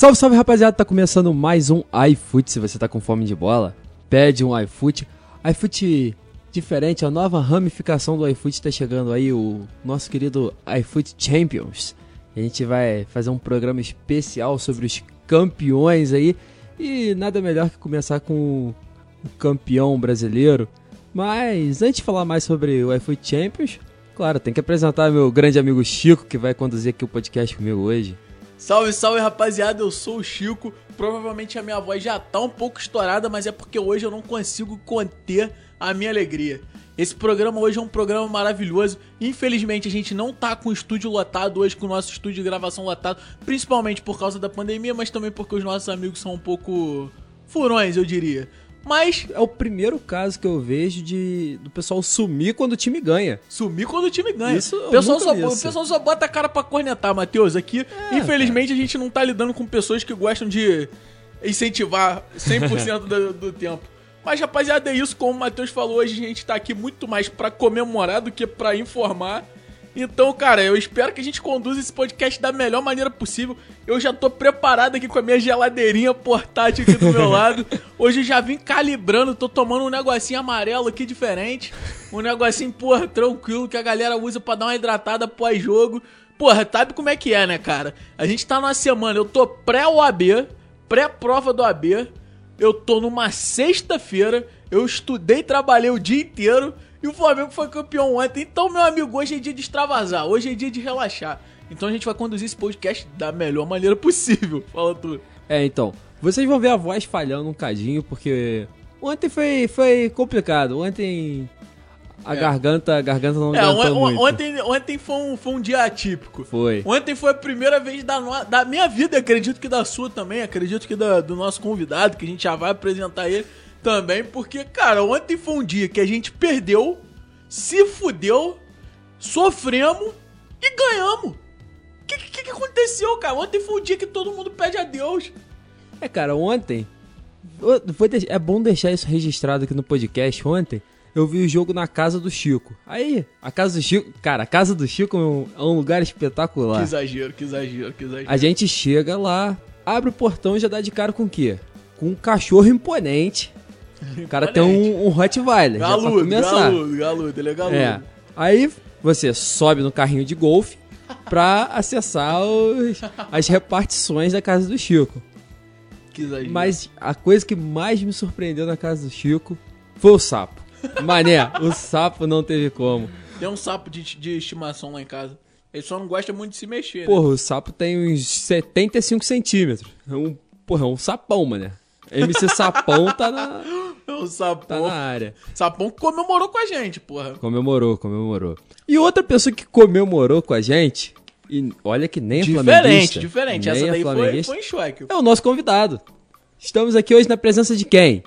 Salve, salve rapaziada, tá começando mais um iFoot. Se você tá com fome de bola, pede um iFoot. iFoot diferente, a nova ramificação do iFoot tá chegando aí, o nosso querido iFoot Champions. A gente vai fazer um programa especial sobre os campeões aí. E nada melhor que começar com o campeão brasileiro. Mas antes de falar mais sobre o iFoot Champions, claro, tem que apresentar meu grande amigo Chico, que vai conduzir aqui o podcast comigo hoje. Salve, salve rapaziada, eu sou o Chico. Provavelmente a minha voz já tá um pouco estourada, mas é porque hoje eu não consigo conter a minha alegria. Esse programa hoje é um programa maravilhoso. Infelizmente a gente não tá com o estúdio lotado hoje, com o nosso estúdio de gravação lotado, principalmente por causa da pandemia, mas também porque os nossos amigos são um pouco furões, eu diria. Mas É o primeiro caso que eu vejo de do pessoal sumir quando o time ganha. sumir quando o time ganha. Isso o, pessoal só, o pessoal só bota a cara pra cornetar, Matheus. Aqui, É, infelizmente, a gente não tá lidando com pessoas que gostam de incentivar 100% do, do tempo. Mas, rapaziada, é isso. Como o Matheus falou, hoje a gente tá aqui muito mais pra comemorar do que pra informar. Então, cara, eu espero que a gente conduza esse podcast da melhor maneira possível. Eu já tô preparado aqui com a minha geladeirinha portátil aqui do meu lado. Hoje eu já vim calibrando, tô tomando um negocinho amarelo aqui diferente. Um negocinho, porra, tranquilo que a galera usa pra dar uma hidratada pós-jogo. Porra, sabe como é que é, né, cara? A gente tá numa semana, eu tô pré-OAB, pré-prova do AB. Eu tô numa sexta-feira, eu estudei e trabalhei o dia inteiro e o Flamengo foi campeão ontem. Então, meu amigo, hoje é dia de extravasar, hoje é dia de relaxar. Então a gente vai conduzir esse podcast da melhor maneira possível. Fala tu. É, então, vocês vão ver a voz falhando um cadinho, porque ontem foi, foi complicado. Ontem a É. garganta, a garganta não É, on- muito. ontem, ontem foi, um, foi um dia atípico. Foi. Ontem foi a primeira vez da, no- da minha vida, acredito que da sua também, acredito que da- do nosso convidado, que a gente já vai apresentar ele também, porque, cara, ontem foi um dia que a gente perdeu, se fudeu, sofremos e ganhamos. O que, que, que aconteceu, cara? Ontem foi um dia que todo mundo pede a Deus. É, cara, ontem. É bom deixar isso registrado aqui no podcast. Ontem eu vi o jogo na casa do Chico. Aí, a casa do Chico. Cara, a casa do Chico é um, é um lugar espetacular. Que exagero, que exagero, que exagero. A gente chega lá, abre o portão e já dá de cara com o quê? Com um cachorro imponente. O cara tem um, um Rottweiler. Galudo, galudo, galudo, ele é galudo. É. Aí você sobe no carrinho de golfe pra acessar os- as repartições da casa do Chico. Que exagero. Mas a coisa que mais me surpreendeu na casa do Chico foi o sapo. Mané, o sapo não teve como. Tem um sapo de, de estimação lá em casa. Ele só não gosta muito de se mexer, né? Porra, o sapo tem uns 75 centímetros. É um, porra, é um sapão, mané. MC Sapão tá na, O sapão. tá na área. Sapão comemorou com a gente, porra. Comemorou, comemorou. E outra pessoa que comemorou com a gente, e olha que nem é Diferente, flamenguista. diferente. nem Essa é daí foi, foi em choque. É o nosso convidado. Estamos aqui hoje na presença de quem?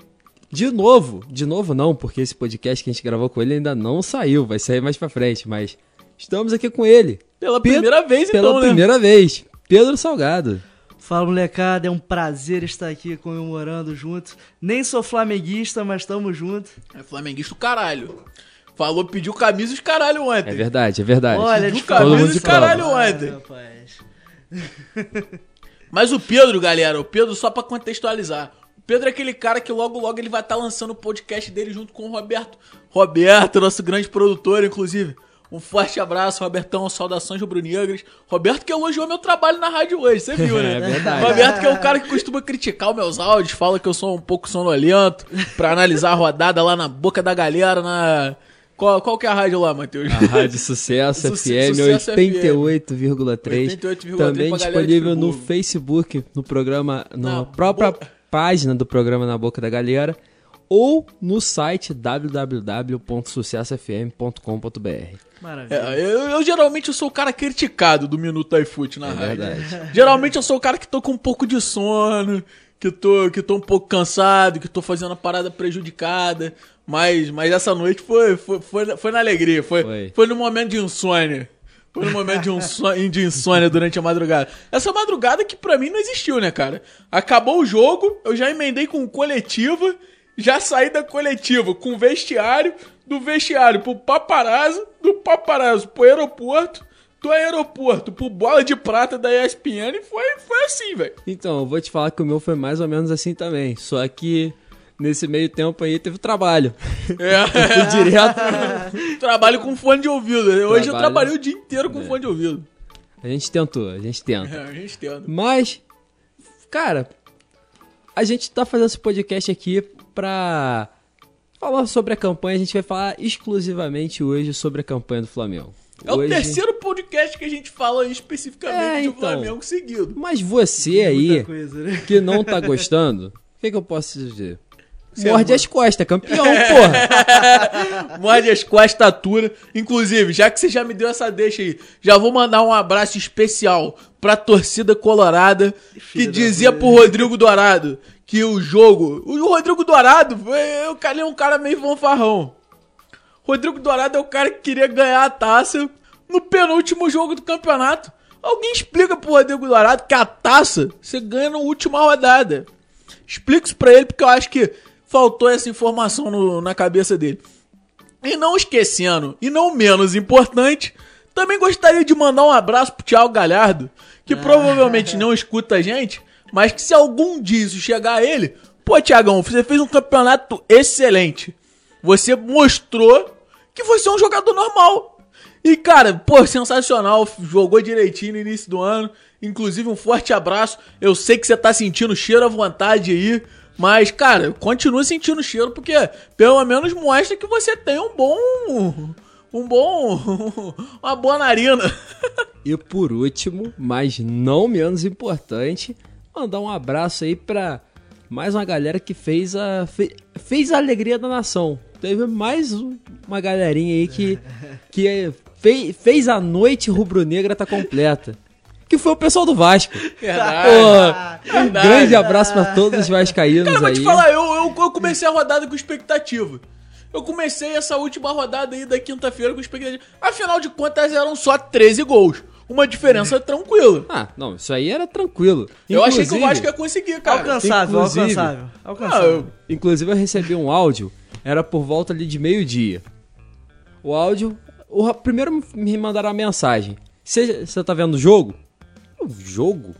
De novo, de novo não, porque esse podcast que a gente gravou com ele ainda não saiu, vai sair mais pra frente, mas estamos aqui com ele. Pela Pedro- primeira vez, Pela então, né? primeira vez, Pedro Salgado. Fala molecada, é um prazer estar aqui comemorando juntos. Nem sou flamenguista, mas tamo junto. É flamenguista o caralho. Falou, pediu camisa os caralho ontem. É verdade, é verdade. Olha, Pediu de Todo mundo camisa de os caralho Ah, ontem. rapaz. Mas o Pedro, galera, o Pedro, só pra contextualizar. O Pedro é aquele cara que logo logo ele vai estar lançando o podcast dele junto com o Roberto. Roberto, nosso grande produtor, inclusive. Um forte abraço, Robertão, saudações rubro-negras. Roberto que elogiou meu trabalho na rádio hoje, você viu, né? É verdade. Roberto que é o cara que costuma criticar os meus áudios, fala que eu sou um pouco sonolento, pra analisar a rodada lá na boca da galera, na... Qual, qual que é a rádio lá, Matheus? A Rádio Sucesso Suce- FM Sucesso 88,3. 88,3 Também disponível no. Facebook, no programa, na Na própria página do programa Na Boca da Galera ou no site www.sucessofm.com.br. Maravilha. É, eu, eu geralmente eu sou o cara criticado do Minuto iFoot na É rádio. verdade. Geralmente eu sou o cara que tô com um pouco de sono, que tô, que tô um pouco cansado, que tô fazendo a parada prejudicada. Mas, mas essa noite foi, foi, foi, foi na alegria, foi, Foi. foi. no momento de insônia. Foi no momento de, insônia, de insônia durante a madrugada. Essa madrugada que pra mim não existiu, né, cara? Acabou o jogo, eu já emendei com coletiva, já saí da coletiva com vestiário, do vestiário pro paparazzo, do paparazzo pro aeroporto, do aeroporto pro bola de prata da ESPN e foi, foi assim, velho. Então, eu vou te falar que o meu foi mais ou menos assim também. Só que nesse meio tempo aí teve trabalho. É. Direto. Trabalho com fone de ouvido. Hoje eu Trabalho. trabalhei o dia inteiro com fone de ouvido. A gente tentou, a gente tenta. É, a gente tenta. Mas, cara, a gente tá fazendo esse podcast aqui pra falar sobre a campanha. A gente vai falar exclusivamente hoje sobre a campanha do Flamengo. É o Hoje- terceiro podcast que a gente fala especificamente É, do então. Flamengo seguido. Mas você aí, coisa, né? que não tá gostando, o que, que eu posso dizer? Você Morde é as costas, campeão, porra. Morde as com a estatura. Inclusive, já que você já me deu essa deixa aí, já vou mandar um abraço especial pra torcida colorada que Filha da dizia pro Rodrigo Dourado que o jogo. O Rodrigo Dourado, eu ele é um cara meio fanfarrão. Rodrigo Dourado é o cara que queria ganhar a taça no penúltimo jogo do campeonato. Alguém explica pro Rodrigo Dourado que a taça você ganha na última rodada. Explica isso pra ele porque eu acho que faltou essa informação no- na cabeça dele. E não esquecendo, e não menos importante, também gostaria de mandar um abraço pro Thiago Galhardo, que provavelmente não escuta a gente, mas que se algum dia isso chegar a ele, pô, Thiagão, você fez um campeonato excelente. Você mostrou que você é um jogador normal. E, cara, pô, sensacional. Jogou direitinho no início do ano. Inclusive, um forte abraço. Eu sei que você tá sentindo cheiro à vontade aí. Mas, cara, continua sentindo cheiro, porque pelo menos mostra que você tem um bom. Um bom. Uma boa narina. E por último, mas não menos importante, mandar um abraço aí pra mais uma galera que fez a, fe- fez a alegria da nação. Teve mais um- uma galerinha aí que, que fez, fez a noite rubro-negra tá completa. Que foi o pessoal do Vasco. Pô, um grande abraço pra todos os vascaínos Cara, vou aí. te falar, eu, eu, eu comecei a rodada com expectativa. Eu comecei essa última rodada aí da quinta-feira com expectativa. Afinal de contas, eram só 13 gols. Uma diferença tranquila. Ah, não, isso aí era tranquilo. Eu achei que o Inclusive- Vasco ia conseguir, cara. Alcançável, Inclusive- alcançável. Ah, Alcançável. eu- Inclusive eu recebi um áudio, era por volta ali de meio-dia. O áudio, o, primeiro me mandaram a mensagem. Você tá vendo o jogo? Eu, jogo?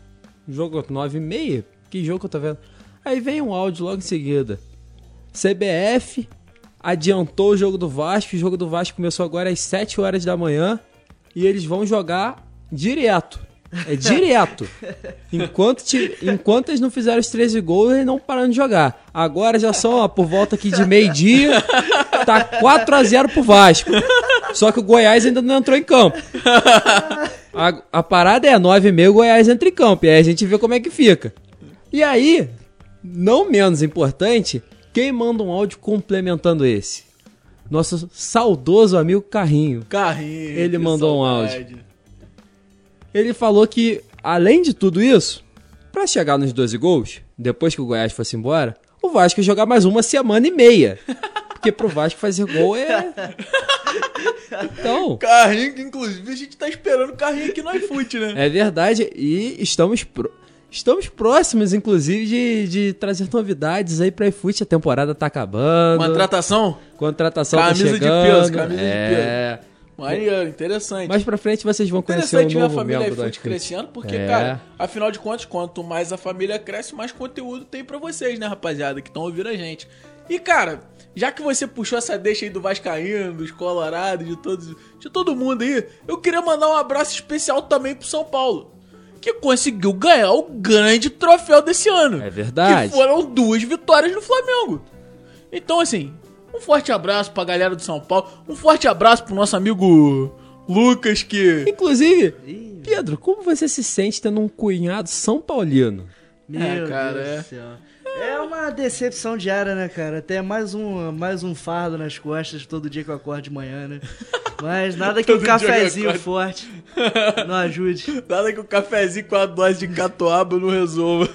Jogo 9 e meia? Que jogo que eu tô vendo? Aí vem um áudio logo em seguida. CBF adiantou o jogo do Vasco, o jogo do Vasco começou agora às 7 horas da manhã e eles vão jogar direto. É direto. Enquanto, ti- enquanto eles não fizeram os 13 gols, eles não pararam de jogar. Agora já são, ó, por volta aqui de meio-dia, tá 4 a 0 pro Vasco. Só que o Goiás ainda não entrou em campo. A, a parada é 9 e meia, o Goiás entra em campo. E aí a gente vê como é que fica. E aí, não menos importante, quem manda um áudio complementando esse? Nosso saudoso amigo Carrinho. Carrinho. Ele mandou um saudade. Ele falou que, além de tudo isso, pra chegar nos 12 gols, depois que o Goiás fosse embora, o Vasco ia jogar mais uma semana e meia. Porque pro Vasco fazer gol é. Então, Carrinho, que inclusive a gente tá esperando o carrinho aqui no iFoot, né? é verdade. E estamos. Pro... Estamos próximos, inclusive, de, de trazer novidades aí pra iFoot. A temporada tá acabando. Contratação? Contratação Camisa tá de chegando. peso, camisa de é... Maneiro, interessante. Mais pra frente vocês vão conhecer o Interessante ver a novo família iFood crescendo, porque, É. cara, afinal de contas, quanto mais a família cresce, mais conteúdo tem pra vocês, né, rapaziada, que estão ouvindo a gente. E, cara, já que você puxou essa deixa aí do Vascaíno, dos Colorados, de todos, de todo mundo aí, eu queria mandar um abraço especial também pro São Paulo, que conseguiu ganhar o grande troféu desse ano. É verdade. Que foram duas vitórias no Flamengo. Então, assim, um forte abraço pra galera do São Paulo, um forte abraço pro nosso amigo Lucas, que... Inclusive, Pedro, como você se sente tendo um cunhado São Paulino? Meu É, cara, Deus é. do céu. É uma decepção diária, né, cara? Até mais um, mais um fardo nas costas todo dia que eu acordo de manhã, né? Mas nada que um que cafezinho forte não ajude. Nada que o cafezinho com a dose de catuaba não resolva.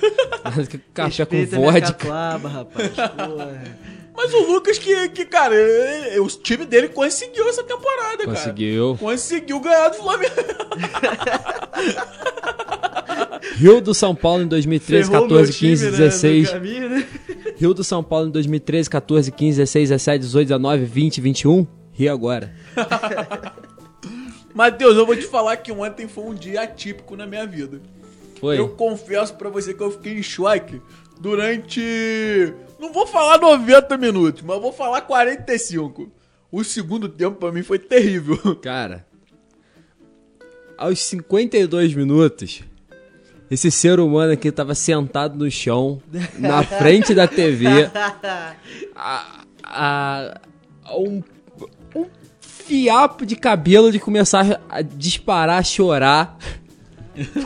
Café com Respeita minha vodka. catuaba, rapaz. Porra. Mas o Lucas, que, que cara, ele- o time dele conseguiu essa temporada, cara. Conseguiu. Conseguiu ganhar do Flamengo. Rio do São Paulo em 2013, Ferrou 14, meu time, 15, né, no 16. caminho, né? Rio do São Paulo em 2013, 14, 15, 16, 17, 18, 19, 20, 21. Rio agora. Matheus, eu vou te falar que ontem foi um dia atípico na minha vida. Foi. Eu confesso pra você que eu fiquei em choque durante. Não vou falar 90 minutos, mas vou falar 45. O segundo tempo pra mim foi terrível. Cara, aos 52 minutos, esse ser humano aqui tava sentado no chão, na frente da TV, a, a- a um, um fiapo de cabelo de começar a disparar, a chorar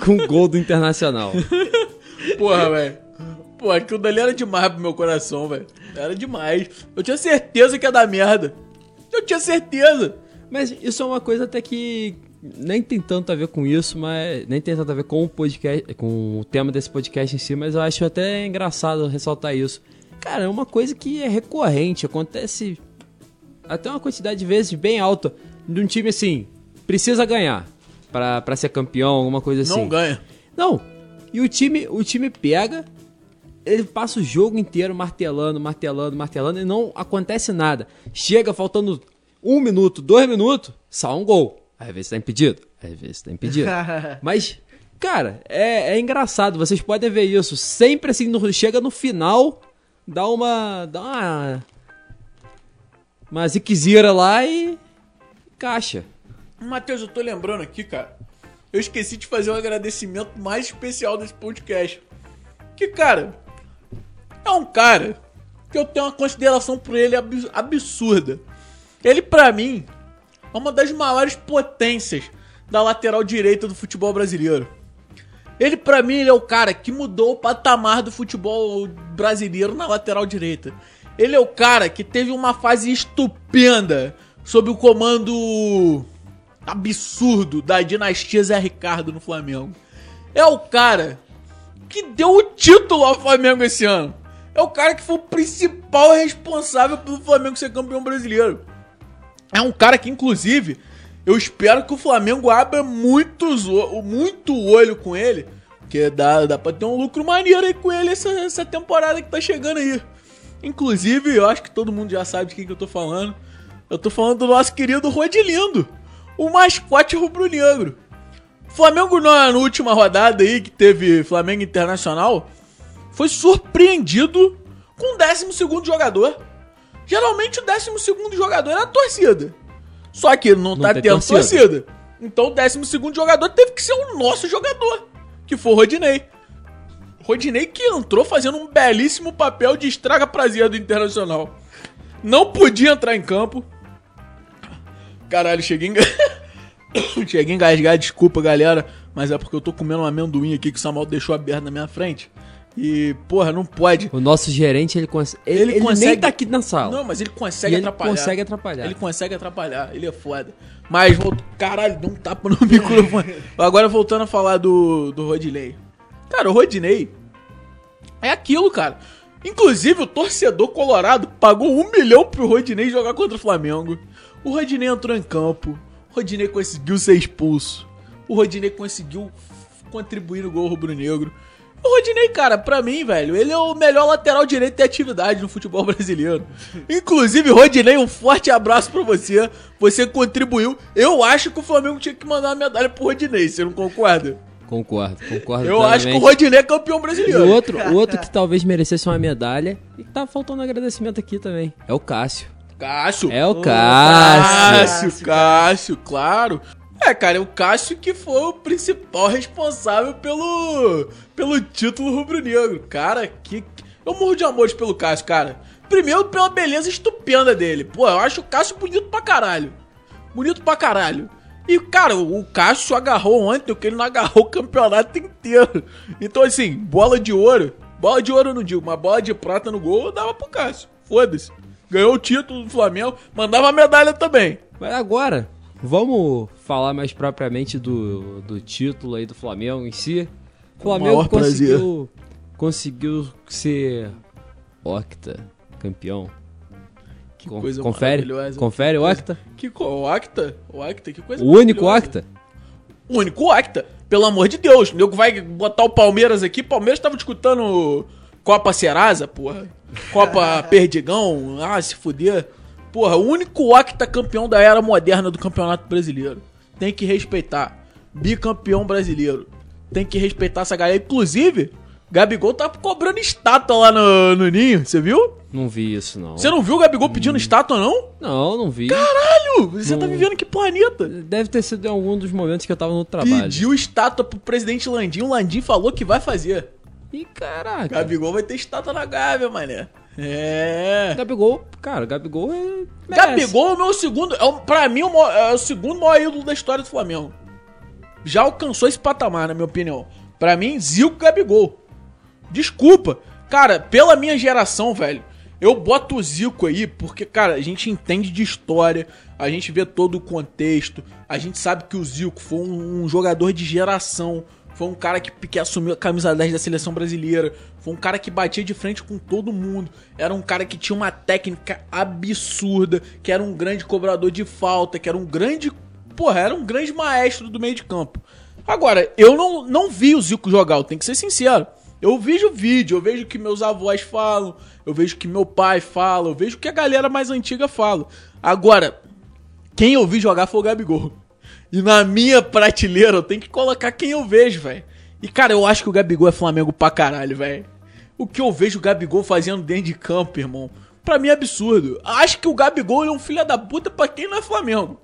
com o gol do Internacional. Porra, velho. Pô, aquilo dali era demais pro meu coração, velho. Era demais. Eu tinha certeza que ia dar merda. Eu tinha certeza. Mas isso é uma coisa até que nem tem tanto a ver com isso, mas nem tem tanto a ver com o podcast, com o tema desse podcast em si, mas eu acho até engraçado ressaltar isso. Cara, é uma coisa que é recorrente, acontece até uma quantidade de vezes bem alta de um time assim, precisa ganhar pra, pra ser campeão, alguma coisa assim. Não ganha. Não. E o time, o time pega, ele passa o jogo inteiro martelando, martelando, martelando e não acontece nada. Chega faltando um minuto, dois minutos, sai um gol. Às vezes tá impedido, às vezes tá impedido. Mas, cara, é, é engraçado. Vocês podem ver isso. Sempre assim, no- chega no final, dá uma. dá uma. uma ziquezira lá e. caixa. Matheus, eu tô lembrando aqui, cara. Eu esqueci de fazer o agradecimento mais especial desse podcast. Que, cara, é um cara que eu tenho uma consideração por ele abs- absurda. Ele, pra mim, é uma das maiores potências da lateral direita do futebol brasileiro. Ele, pra mim, ele é o cara que mudou o patamar do futebol brasileiro na lateral direita. Ele é o cara que teve uma fase estupenda sob o comando absurdo da dinastia Zé Ricardo no Flamengo. É o cara que deu o título ao Flamengo esse ano. É o cara que foi o principal responsável pelo Flamengo ser campeão brasileiro. É um cara que, inclusive, eu espero que o Flamengo abra muitos, muito olho com ele. Porque dá, dá pra ter um lucro maneiro aí com ele essa, essa temporada que tá chegando aí. Inclusive, eu acho que todo mundo já sabe de quem que eu tô falando. Eu tô falando do nosso querido Rodilindo, o mascote rubro-negro. Flamengo na, na última rodada aí, que teve Flamengo Internacional, foi surpreendido com o 12 jogador. Geralmente o 12 jogador é a torcida. Só que não, tá tem tendo torcida. torcida. Então o 12 jogador teve que ser o nosso jogador, que foi o Rodinei. Rodinei que entrou fazendo um belíssimo papel de estraga prazer do Internacional. Não podia entrar em campo. Caralho, cheguei enga... cheguei engasgado, desculpa galera, mas é porque eu tô comendo um amendoim aqui que o Samuel deixou aberto na minha frente. E, porra, não pode. O nosso gerente, ele, cons ele, Ele ele consegue- nem tá aqui na sala. Não, mas ele consegue ele atrapalhar. consegue atrapalhar. Ele consegue atrapalhar, ele é foda. Mas, caralho, deu um tapa no microfone. Agora voltando a falar do, do Rodinei. Cara, o Rodinei é aquilo, cara. Inclusive, o torcedor colorado pagou um milhão pro Rodinei jogar contra o Flamengo. O Rodinei entrou em campo. O Rodinei conseguiu ser expulso. O Rodinei conseguiu contribuir no gol rubro-negro. O Rodinei, cara, pra mim, velho, ele é o melhor lateral direito de atividade no futebol brasileiro. Inclusive, Rodinei, um forte abraço pra você. Você contribuiu. Eu acho que o Flamengo tinha que mandar uma medalha pro Rodinei, você não concorda? Concordo, concordo. Eu acho que o. Rodinei é campeão brasileiro. o outro, o outro que talvez merecesse uma medalha e que tá faltando agradecimento aqui também. É o Cássio. Cássio. É o Ô, Cássio. Cássio, Cássio, claro. É, cara, é o Cássio que foi o principal responsável pelo, pelo título rubro-negro. Cara, que. Eu morro de amores pelo Cássio, cara. Primeiro pela beleza estupenda dele. Pô, eu acho o Cássio bonito pra caralho. Bonito pra caralho. E, cara, o Cássio agarrou ontem o que ele não agarrou o campeonato inteiro. Então, assim, bola de ouro. Bola de ouro não digo, mas bola de prata no gol eu dava pro Cássio. Foda-se. Ganhou o título do Flamengo, mandava a medalha também. Mas agora, vamos falar mais propriamente do, do título aí do Flamengo em si. O Flamengo prazer. conseguiu, conseguiu ser octa campeão. Que Con- coisa confere, maravilhosa. confere o octa. Que o Acta? O Acta, que coisa O único octa. O único Acta. Pelo amor de Deus. O nego vai botar o Palmeiras aqui. Palmeiras tava disputando Copa Serasa, porra. Copa Perdigão. Ah, se fuder. Porra, o único Octa campeão da era moderna do Campeonato Brasileiro. tem que respeitar. Bicampeão brasileiro. Tem que respeitar essa galera. Inclusive, Gabigol tá cobrando estátua lá no, no ninho, você viu? Não vi isso, não. Você não viu o Gabigol pedindo estátua, não? Não, não vi. Caralho! Você tá Não. vivendo em que planeta? Deve ter sido em algum dos momentos que eu tava no trabalho. Pediu estátua pro presidente Landim. O Landim falou que vai fazer. Ih, caraca. Gabigol vai ter estátua na Gávea, mané. É. Gabigol, cara, Gabigol é. merece. Gabigol é o meu segundo. É, o- pra mim, o é o segundo maior ídolo da história do Flamengo. Já alcançou esse patamar, na minha opinião. Pra mim, Zico Gabigol. Desculpa. Cara, pela minha geração, velho, eu boto o Zico aí porque, cara, a gente entende de história, a gente vê todo o contexto, a gente sabe que o Zico foi um, um jogador de geração, foi um cara que, que assumiu a camisa 10 da seleção brasileira, foi um cara que batia de frente com todo mundo, era um cara que tinha uma técnica absurda, que era um grande cobrador de falta, que era um grande. Porra, era um grande maestro do meio de campo. Agora, eu não, não vi o Zico jogar, eu tenho que ser sincero. Eu vejo vídeo, eu vejo o que meus avós falam, eu vejo o que meu pai fala, eu vejo o que a galera mais antiga fala. Agora, quem eu vi jogar foi o Gabigol. E na minha prateleira eu tenho que colocar quem eu vejo, velho. E cara, eu acho que o Gabigol é Flamengo pra caralho, velho. O que eu vejo o Gabigol fazendo dentro de campo, irmão, pra mim é absurdo. Acho que o Gabigol é um filho da puta pra quem não é Flamengo.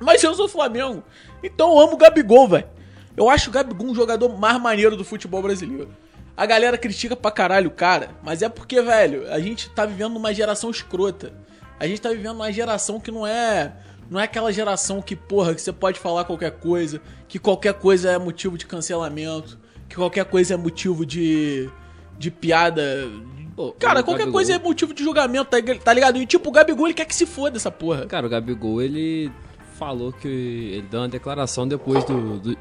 Mas eu sou Flamengo. Então eu amo o Gabigol, velho. Eu acho o Gabigol um jogador mais maneiro do futebol brasileiro. A galera critica pra caralho o cara, mas é porque, velho, a gente tá vivendo numa geração escrota. A gente tá vivendo numa geração que não é. Não é aquela geração que, porra, que você pode falar qualquer coisa, que qualquer coisa é motivo de cancelamento, que qualquer coisa é motivo de. de piada. Pô, Cara, qualquer Gabigol- coisa é motivo de julgamento, tá, tá ligado? E tipo, o Gabigol ele quer que se foda essa porra. Cara, o Gabigol, ele falou que ele deu uma declaração depois do. do-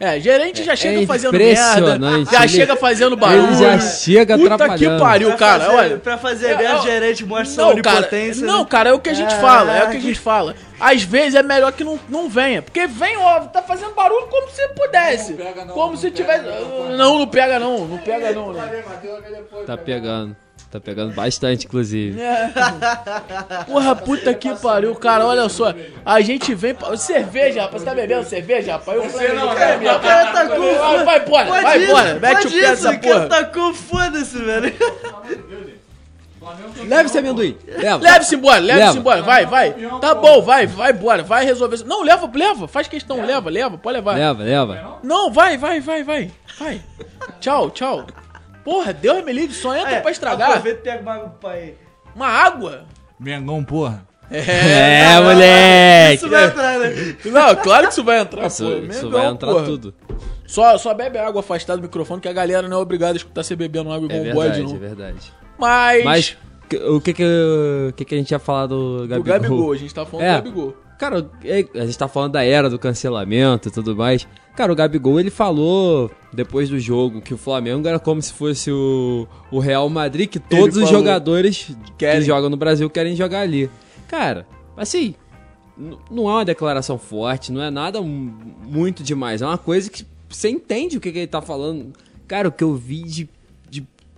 É, gerente já É chega fazendo merda, já ele- chega fazendo barulho. Ele já chega Puta que atrapalhando. pariu, Pra cara, fazer, olha. Pra fazer É, merda, é, o gerente mostra sua Não, cara, onipotência. não, né? cara, é o que a gente fala, é o que a gente fala. Às vezes é melhor que não, não venha, porque vem, ó, tá fazendo barulho como se pudesse. como se tivesse. Não, não pega não, não pega não, né? Tá pegando. Tá pegando bastante, inclusive. Porra, puta que pariu, cara, olha só. A gente vem. pra- Cerveja, rapaz, você tá bebendo cerveja, rapaz? Eu você não, cara. O cara tá com Vai, vai embora, vai embora, mete o pé nessa o cara porra. tá com foda-se, velho. Leve esse amendoim. Leva. Leve-se embora, leve-se embora, vai, vai. Tá bom, vai, vai embora, vai resolver isso. Não, leva, leva, faz questão, leva, leva, pode levar. Leva, leva. Não, vai, vai, vai, vai, vai. Tchau, tchau. Porra, Deus me livre, só entra pra estragar. Aproveita e pega uma água pra aí. Uma água? Mengão, porra. É, moleque. Isso vai entrar, né? Não, claro que isso vai entrar, Isso, pô. isso vai entrar porra. tudo. Só, só bebe água afastada do microfone, que a galera não é obrigada a escutar você bebendo água É igual um bode, verdade, é não. verdade. Mas, Mas o que que, o que que a gente ia falar do o Gabigol? Gabigol, a gente tá falando É. do Gabigol. Cara, é- a gente tá falando da era do cancelamento e tudo mais. Cara, o Gabigol, ele falou depois do jogo que o Flamengo era como se fosse o, o Real Madrid, que todos os jogadores Querem. que jogam no Brasil querem jogar ali. Cara, assim, não é uma declaração forte, não é nada mu- muito demais. É uma coisa que você entende o que, que ele tá falando. Cara, o que eu vi de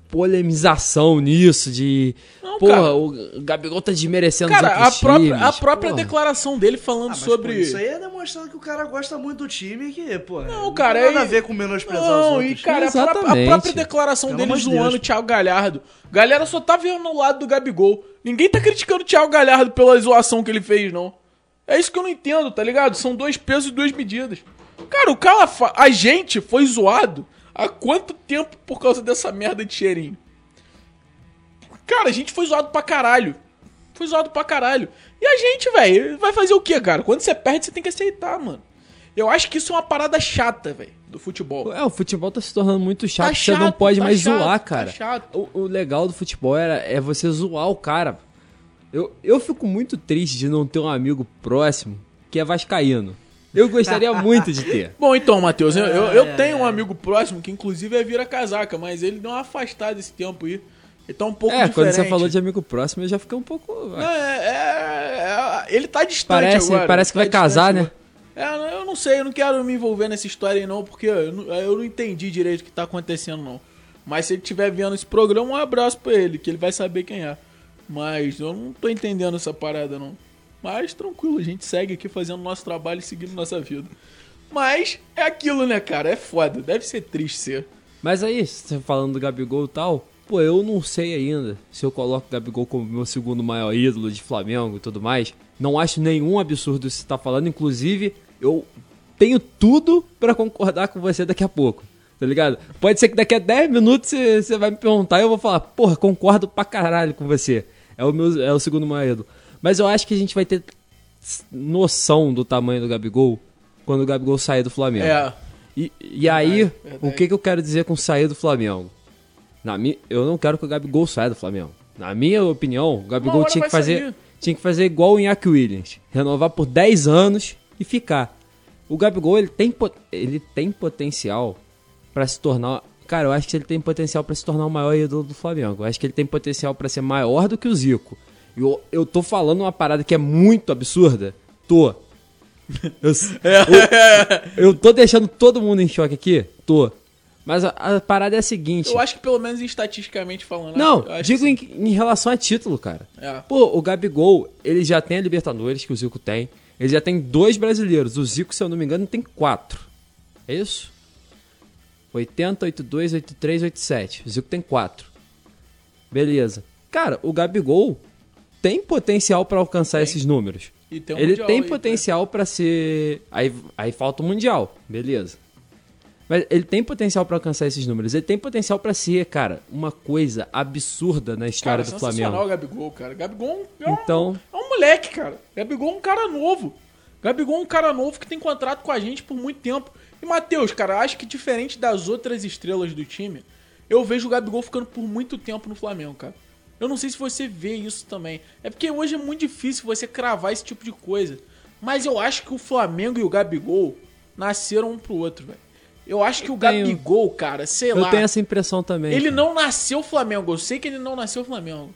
polemização nisso, de... Não, porra, cara. o Gabigol tá desmerecendo Cara, os a própria, a times, própria porra. declaração dele falando Ah, mas, sobre. pô, isso aí é demonstrando que o cara gosta muito do time que, pô. Não, cara, Não tem nada é- a ver com menosprezar os Não, outros. e cara, a própria, a Exatamente. própria declaração Pelo dele zoando Deus. o Thiago Galhardo. Galera só tá vendo no lado do Gabigol. Ninguém tá criticando o Thiago Galhardo pela zoação que ele fez, não. É isso que eu não entendo, tá ligado? São dois pesos e duas medidas. Cara, o cara, fa- a gente foi zoado há quanto tempo por causa dessa merda de cheirinho? Cara, a gente foi zoado pra caralho. Foi zoado pra caralho. E a gente, velho, vai fazer o quê, cara? Quando você perde, você tem que aceitar, mano. Eu acho que isso é uma parada chata, velho, do futebol. É, o futebol tá se tornando muito chato, Tá você não chato, pode tá mais chato, zoar, tá cara. chato. O, o legal do futebol era, é você zoar o cara. Eu, eu fico muito triste de não ter um amigo próximo que é vascaíno. Eu gostaria muito de ter. Bom, então, Matheus, eu, eu, eu tenho um amigo próximo que inclusive é vira casaca, mas ele deu uma afastada esse tempo aí. Ele tá um pouco É, quando diferente. você falou de amigo próximo, eu já fiquei um pouco... Não, é, é- é- ele tá distante Parece- agora. parece que tá vai casar, né? agora. É, eu não sei, eu não quero me envolver nessa história aí não, porque eu não, eu não entendi direito o que tá acontecendo não. Mas se ele estiver vendo esse programa, um abraço pra ele, que ele vai saber quem é. Mas eu não tô entendendo essa parada não. Mas tranquilo, a gente segue aqui fazendo nosso trabalho e seguindo nossa vida. Mas é aquilo, né, cara? É foda. Deve ser triste ser. Mas aí, falando do Gabigol e tal, pô, eu não sei ainda se eu coloco o Gabigol como meu segundo maior ídolo de Flamengo e tudo mais. Não acho nenhum absurdo isso que você tá falando, inclusive, eu tenho tudo pra concordar com você daqui a pouco. Tá ligado? Pode ser que daqui a 10 minutos você vai me perguntar e eu vou falar, porra, concordo pra caralho com você. É o, meu, é o segundo maior ídolo. Mas eu acho que a gente vai ter noção do tamanho do Gabigol quando o Gabigol sair do Flamengo. É. E, e aí, verdade. o que, que eu quero dizer com sair do Flamengo? Na mi, eu não quero que o Gabigol saia do Flamengo. Na minha opinião, o Gabigol tinha que fazer sair. tinha que fazer igual o Iñaki Williams, renovar por 10 anos e ficar. O Gabigol, ele tem ele tem potencial pra se tornar, cara, eu acho que ele tem potencial pra se tornar o maior ídolo do Flamengo. Eu acho que ele tem potencial pra ser maior do que o Zico. Eu, eu tô falando uma parada que é muito absurda. Tô. Eu, eu, eu tô deixando todo mundo em choque aqui? Tô. Mas a, a parada é a seguinte. Eu acho que pelo menos estatisticamente falando. Não, eu acho digo em, em relação a título, cara. É. Pô, o Gabigol, ele já tem a Libertadores, que o Zico tem. Ele já tem dois brasileiros. O Zico, se eu não me engano, tem quatro. É isso? 80, 82, 83, 87. O Zico tem quatro. Beleza. Cara, o Gabigol tem potencial pra alcançar esses números. Tem um ele tem né? potencial pra ser. Aí, aí falta o Mundial. Beleza. Mas ele tem potencial pra alcançar esses números. Ele tem potencial pra ser, cara, uma coisa absurda na Cara, história do sensacional Flamengo. o Gabigol, cara. Gabigol é um, Então- é um moleque, cara. Gabigol é um cara novo. Gabigol é um cara novo que tem contrato com a gente por muito tempo. E, Matheus, cara, acho que diferente das outras estrelas do time, eu vejo o Gabigol ficando por muito tempo no Flamengo, cara. Eu não sei se você vê isso também. É porque hoje é muito difícil você cravar esse tipo de coisa. Mas eu acho que o Flamengo e o Gabigol nasceram um pro outro, velho. Eu acho que o tenho- Gabigol, cara, sei Eu lá. tenho essa impressão também. Ele cara. não nasceu Flamengo. Eu sei que ele não nasceu Flamengo.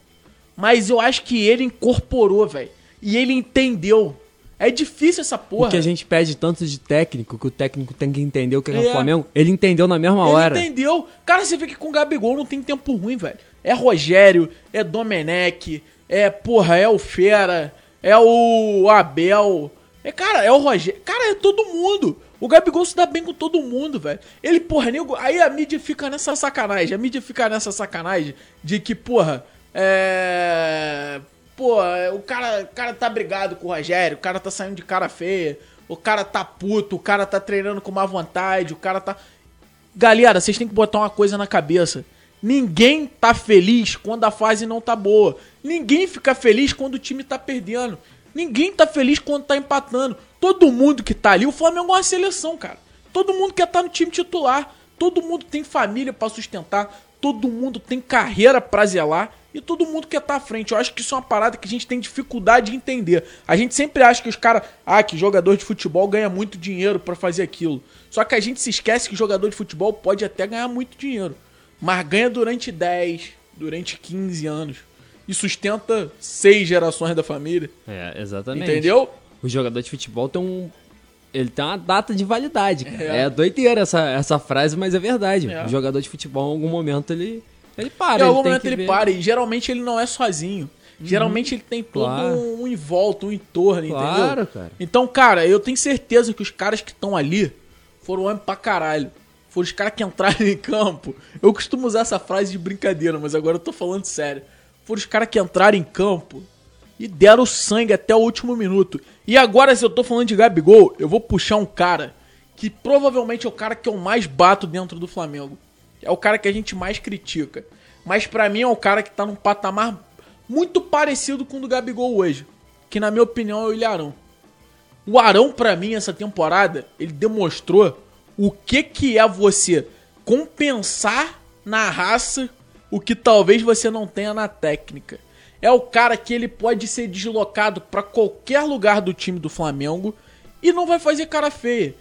Mas eu acho que ele incorporou, velho. E ele entendeu. É difícil essa porra. Porque a gente pede tanto de técnico, que o técnico tem que entender o que é, É. o Flamengo. Ele entendeu na mesma Ele hora. entendeu. Cara, você vê que com o Gabigol não tem tempo ruim, velho. É Rogério, é Domenech, é, porra, é o Fera, é o Abel. É, cara, é o Rogério. Cara, é todo mundo. O Gabigol se dá bem com todo mundo, velho. Ele, porra, nego. Aí a mídia fica nessa sacanagem. A mídia fica nessa sacanagem de que, porra, é. Pô, o cara, o cara tá brigado com o Rogério, o cara tá saindo de cara feia, o cara tá puto, o cara tá treinando com má vontade, o cara tá. Galera, vocês têm que botar uma coisa na cabeça. Ninguém tá feliz quando a fase não tá boa. Ninguém fica feliz quando o time tá perdendo. Ninguém tá feliz quando tá empatando. Todo mundo que tá ali, o Flamengo é uma seleção, cara. Todo mundo quer estar no time titular. Todo mundo tem família pra sustentar. Todo mundo tem carreira pra zelar. E todo mundo quer estar à frente. Eu acho que isso é uma parada que a gente tem dificuldade de entender. A gente sempre acha que os caras. Ah, que jogador de futebol ganha muito dinheiro pra fazer aquilo. Só que a gente se esquece que jogador de futebol pode até ganhar muito dinheiro. Mas ganha durante 10, durante 15 anos. E sustenta seis gerações da família. É, exatamente. Entendeu? O jogador de futebol tem um. Ele tem uma data de validade. cara. É. É, doideira essa, essa frase, mas é verdade. É. O jogador de futebol, em algum momento, ele. Ele para. em algum momento ele ver- para. E geralmente ele não é sozinho. Geralmente ele tem todo Claro. um em volta, um entorno, Claro, entendeu? cara. Então, cara, eu tenho certeza que os caras que estão ali foram homem pra caralho. Foram os caras que entraram em campo. Eu costumo usar essa frase de brincadeira, mas agora eu tô falando sério. Foram os caras que entraram em campo e deram sangue até o último minuto. E agora, se eu tô falando de Gabigol, eu vou puxar um cara que provavelmente é o cara que eu mais bato dentro do Flamengo. É o cara que a gente mais critica. Mas pra mim é o cara que tá num patamar muito parecido com o do Gabigol hoje. Que na minha opinião é o Ilharão. O Arão, pra mim, essa temporada, ele demonstrou o que que é você compensar na raça o que talvez você não tenha na técnica. É o cara que ele pode ser deslocado pra qualquer lugar do time do Flamengo e não vai fazer cara feia.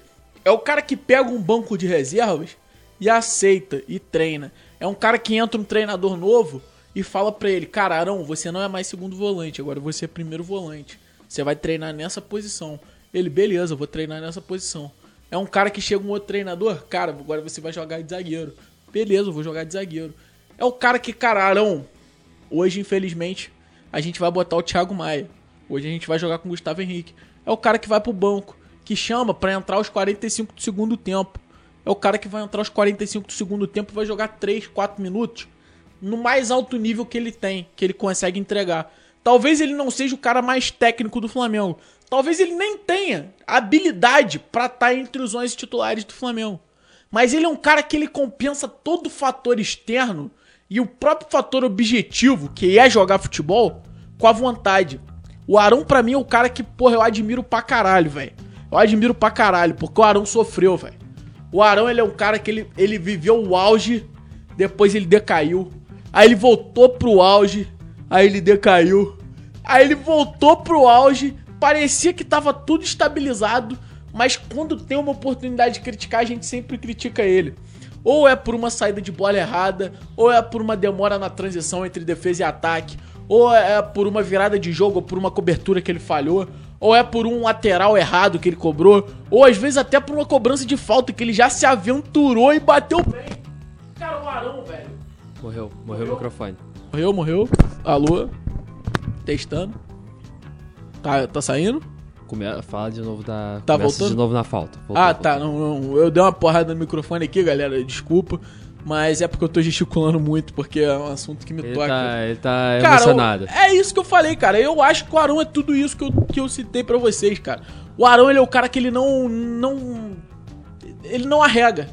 É o cara que pega um banco de reservas e aceita e treina. É um cara que entra um treinador novo e fala pra ele: Cara, Arão, você não é mais segundo volante, agora você é primeiro volante. Você vai treinar nessa posição. Ele, beleza, eu vou treinar nessa posição. É um cara que chega um outro treinador, cara, agora você vai jogar de zagueiro. Beleza, eu vou jogar de zagueiro. É o cara que, cara, Arão, hoje, infelizmente, a gente vai botar o Thiago Maia. Hoje a gente vai jogar com o Gustavo Henrique. É o cara que vai pro banco, que chama pra entrar aos 45 do segundo tempo. É o cara que vai entrar aos 45 do segundo tempo e vai jogar 3, 4 minutos no mais alto nível que ele tem, que ele consegue entregar. Talvez ele não seja o cara mais técnico do Flamengo. Talvez ele nem tenha habilidade pra estar entre os 11 titulares do Flamengo. Mas ele é um cara que ele compensa todo o fator externo e o próprio fator objetivo, que é jogar futebol, com a vontade. O Arão, pra mim, é o cara que, porra, eu admiro pra caralho, velho. Eu admiro pra caralho, porque o Arão sofreu, velho. O Arão, ele é um cara que ele, ele viveu o auge, depois ele decaiu. Aí ele voltou pro auge, aí ele decaiu. Aí ele voltou pro auge, parecia que tava tudo estabilizado, mas quando tem uma oportunidade de criticar, a gente sempre critica ele. Ou é por uma saída de bola errada, ou é por uma demora na transição entre defesa e ataque, ou é por uma virada de jogo, ou por uma cobertura que ele falhou, ou é por um lateral errado que ele cobrou, ou às vezes até por uma cobrança de falta que ele já se aventurou e bateu bem. Cara, o Arão, velho. Morreu, morreu o microfone. Morreu, morreu. Alô? Testando. Tá, tá saindo? Come... Fala de novo da. Tá começa voltando? de novo na falta. Voltou, ah, tá. Não, não. Eu dei uma porrada no microfone aqui, galera. Desculpa. Mas é porque eu tô gesticulando muito, porque é um assunto que me Ele toca. tá, ele tá Cara, emocionado. o- é isso que eu falei, cara. Eu acho que o Arão é tudo isso que eu, que eu citei pra vocês, cara. O Arão, ele é o cara que ele não. não ele não arrega.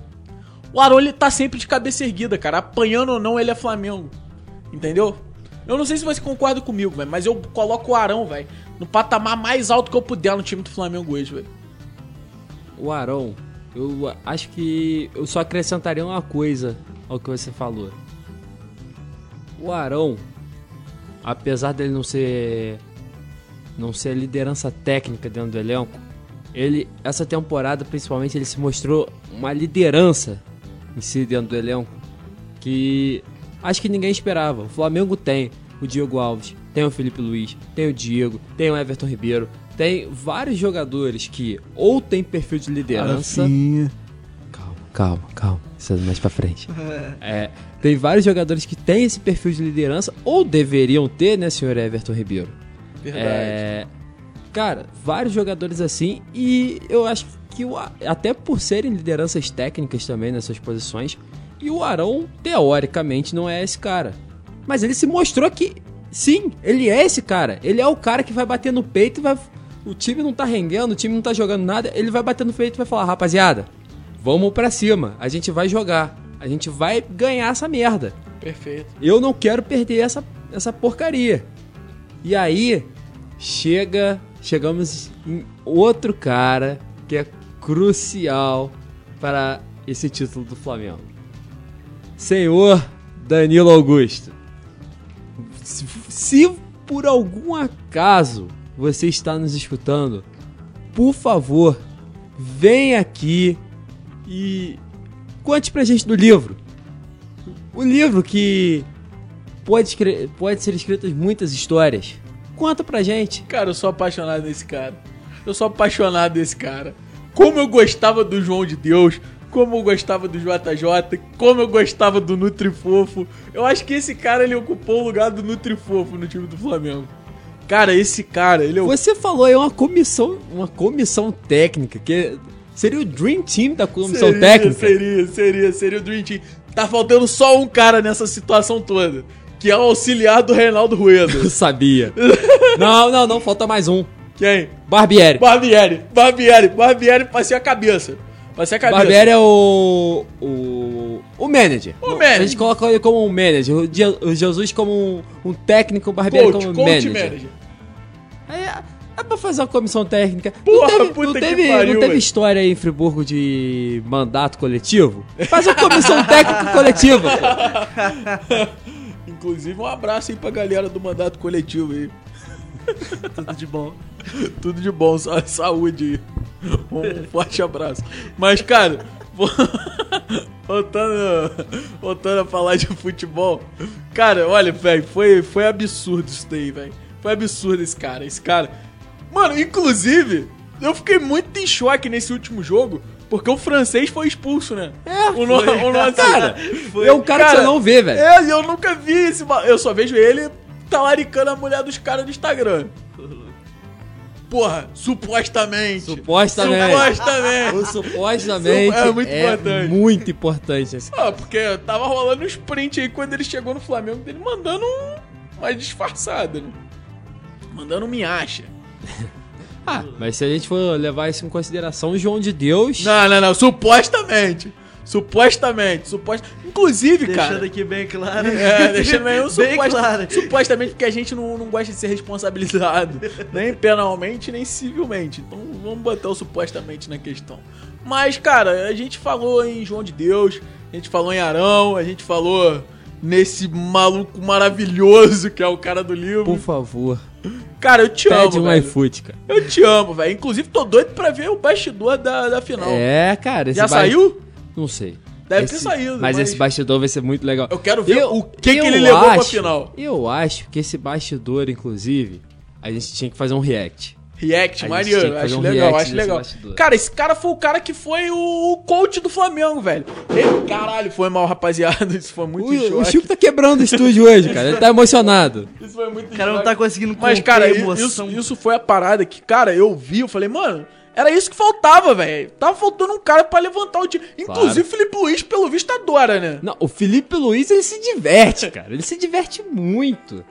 O Arão, ele tá sempre de cabeça erguida, cara. Apanhando ou não, ele é Flamengo. Entendeu? Eu não sei se você concorda comigo, velho, mas eu coloco o Arão, velho, no patamar mais alto que eu puder no time do Flamengo hoje, velho. O Arão, eu acho que eu só acrescentaria uma coisa ao que você falou. O Arão, apesar dele não ser não ser liderança técnica dentro do elenco, ele essa temporada principalmente ele se mostrou uma liderança em si dentro do elenco que acho que ninguém esperava. O Flamengo tem o Diego Alves, tem o Felipe Luiz, tem o Diego, tem o Everton Ribeiro, tem vários jogadores que ou tem perfil de liderança. Calma, calma, calma. Isso é mais pra frente. É, tem vários jogadores que têm esse perfil de liderança ou deveriam ter, né, senhor Everton Ribeiro? Verdade. É, cara, vários jogadores assim e eu acho que até por serem lideranças técnicas também nessas posições, e o Arão teoricamente não é esse cara. Mas ele se mostrou que sim, ele é esse cara. Ele é o cara que vai bater no peito e vai o time não tá rendendo, o time não tá jogando nada, ele vai bater no peito e vai falar: "Rapaziada, vamos pra cima, a gente vai jogar, a gente vai ganhar essa merda". Perfeito. Eu não quero perder essa, essa porcaria. E aí, chega. Chegamos em outro cara que é crucial para esse título do Flamengo. Senhor Danilo Augusto. Se, se por algum acaso você está nos escutando, por favor, vem aqui e conte pra gente do livro. O livro que pode, pode ser escritas muitas histórias. Conta pra gente. Cara, eu sou apaixonado nesse cara. Eu sou apaixonado nesse cara. Como eu gostava do João de Deus, como eu gostava do JJ, como eu gostava do Nutrifofo. Eu acho que esse cara ele ocupou o lugar do Nutrifofo no time do Flamengo. Cara, esse cara, ele é o Você falou aí uma comissão, uma comissão técnica que seria o Dream Team da comissão seria, técnica. Seria, seria, seria o Dream Team. Tá faltando só um cara nessa situação toda, que é o auxiliar do Reinaldo Rueda. Eu sabia. não, não, não, falta mais um. Quem? Barbieri. Barbieri, Barbieri, Barbieri passei a cabeça. Passei a cabeça. Barbieri é o. o. o manager. O manager. A gente coloca ele como um manager. O, Je- o Jesus como um, um técnico, o Barbieri coach, como coach manager. manager. Aí é, é pra fazer uma comissão técnica. Porra, não teve, puta não que teve, pariu, não teve história aí em Friburgo de mandato coletivo? Faz uma comissão técnica coletiva. Inclusive, um abraço aí pra galera do mandato coletivo aí. Tudo de bom. Tudo de bom, só saúde. Um forte abraço. Mas, cara, vo- voltando, voltando a falar de futebol. Cara, olha, velho, foi, foi absurdo isso daí, velho. Foi absurdo esse cara. Esse cara. Mano, inclusive, eu fiquei muito em choque nesse último jogo. Porque o francês foi expulso, né? É, o, no, o nosso Cara, Foi. é um cara, que Cara, você não vê, velho. É, eu nunca vi esse. Eu só vejo ele talaricando a mulher dos caras no Instagram. Porra, supostamente. Supostamente. Supostamente. O supostamente É muito é importante. muito importante. assim. Ah, porque tava rolando um sprint aí quando ele chegou no Flamengo dele mandando um, uma disfarçada, né? Mandando um minhacha. Ah, mas se a gente for levar isso em consideração, o João de Deus. Não, não, não, supostamente. Supostamente, supost... Inclusive, Deixando cara. aqui bem claro. É, deixando bem supost... claro. supostamente porque a gente não, não gosta de ser responsabilizado, nem penalmente, nem civilmente. Então vamos botar o supostamente na questão. Mas, cara, a gente falou em João de Deus, a gente falou em Arão, a gente falou nesse maluco maravilhoso que é o cara do livro. Por favor, Cara, eu te pede amo, um cara. Eu te amo, velho. Inclusive, tô doido pra ver o bastidor da, da final. É, cara. esse Já ba- saiu? Não sei. Deve Esse- ter saído. Mas, esse bastidor vai ser muito legal. Eu quero ver Eu- o que, que ele levou pra acho- final. Eu acho que esse bastidor, inclusive, a gente tinha que fazer um react. React, A maneiro, acho um legal, react acho legal. bastidor. Cara, esse cara foi o cara que foi o coach do Flamengo, velho. Ele, caralho, foi mal, rapaziada. Isso foi muito O, o. Chico tá quebrando o estúdio hoje, cara. Ele tá emocionado. Isso foi muito O cara não choque. tá conseguindo Mas, cara, a isso, emoção. isso foi a parada que, cara, eu vi, eu falei, mano, era isso que faltava, velho. Tava faltando um cara pra levantar o time. Inclusive, o Felipe Luiz, pelo visto, adora, né? Não, o Felipe Luiz, ele se diverte, cara. Ele se diverte muito.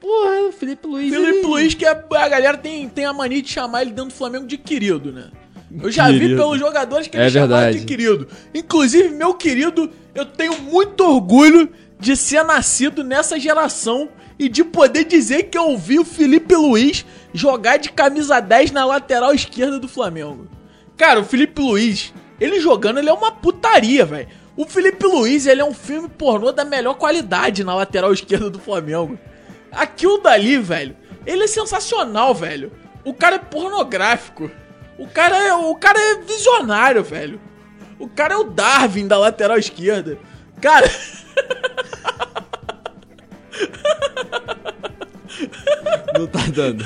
Porra, o Felipe Luiz. Felipe ele... Luiz, que a, a galera tem, tem a mania de chamar ele dentro do Flamengo de querido, né? Eu já vi Querido. pelos jogadores que É ele chamaram verdade. de querido. Inclusive, meu querido, eu tenho muito orgulho de ser nascido nessa geração e de poder dizer que eu vi o Felipe Luiz jogar de camisa 10 na lateral esquerda do Flamengo. Cara, o Felipe Luiz, ele jogando, ele é uma putaria, velho. O Felipe Luiz, ele é um filme pornô da melhor qualidade na lateral esquerda do Flamengo. Aquilo dali, velho, ele é sensacional, velho. O cara é pornográfico. O cara é, o cara é visionário, velho. O cara é o Darwin da lateral esquerda. Cara, Não tá dando.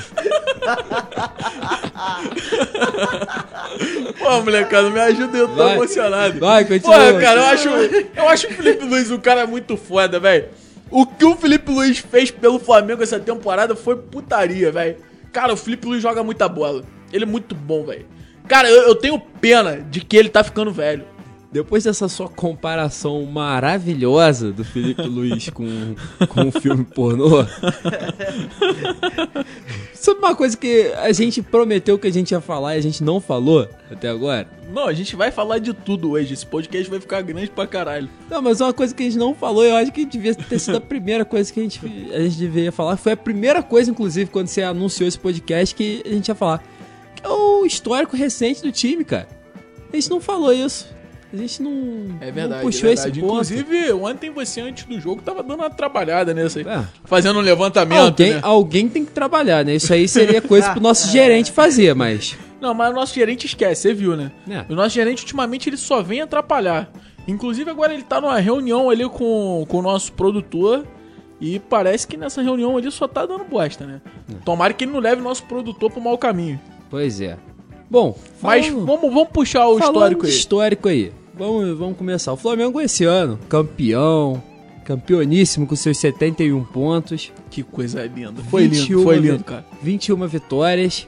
pô, molecada, me ajuda, eu tô Vai. emocionado. Vai, continua. Porra, cara, eu acho, eu acho o Felipe Luiz um cara muito foda, velho. O que o Felipe Luiz fez pelo Flamengo essa temporada foi putaria, velho. Cara, o Felipe Luiz joga muita bola. Ele é muito bom, velho. Cara, eu, eu tenho pena de que ele tá ficando velho. Depois dessa sua comparação maravilhosa do Felipe Luiz com, com o filme pornô. Sabe uma coisa que a gente prometeu que a gente ia falar e a gente não falou até agora? Não, a gente vai falar de tudo hoje. Esse podcast vai ficar grande pra caralho. Não, mas uma coisa que a gente não falou, eu acho que devia ter sido a primeira coisa que a gente, a gente deveria falar. Foi a primeira coisa, inclusive, quando você anunciou esse podcast, que a gente ia falar. Que é o histórico recente do time, cara. A gente não falou isso. A gente não, É verdade. não puxou é esse verdade. ponto. Inclusive, ontem você, antes do jogo, tava dando uma trabalhada nessa aí. É. Fazendo um levantamento, Alguém, né? alguém tem que trabalhar, né? Isso aí seria coisa pro nosso gerente fazer, mas. Não, mas o nosso gerente esquece, você viu, né? É. O nosso gerente, ultimamente, ele só vem atrapalhar. Inclusive, agora ele tá numa reunião ali com, com o nosso produtor. E parece que nessa reunião ele só tá dando bosta, né? Tomara que ele não leve o nosso produtor pro mau caminho. Pois é. Bom, Mas falando- vamos, vamos puxar o histórico aí. histórico aí. Vamos, vamos começar. O Flamengo esse ano, campeão, campeoníssimo com seus 71 pontos, Que coisa linda. Foi 21 lindo, foi lindo, cara. 21 vitórias,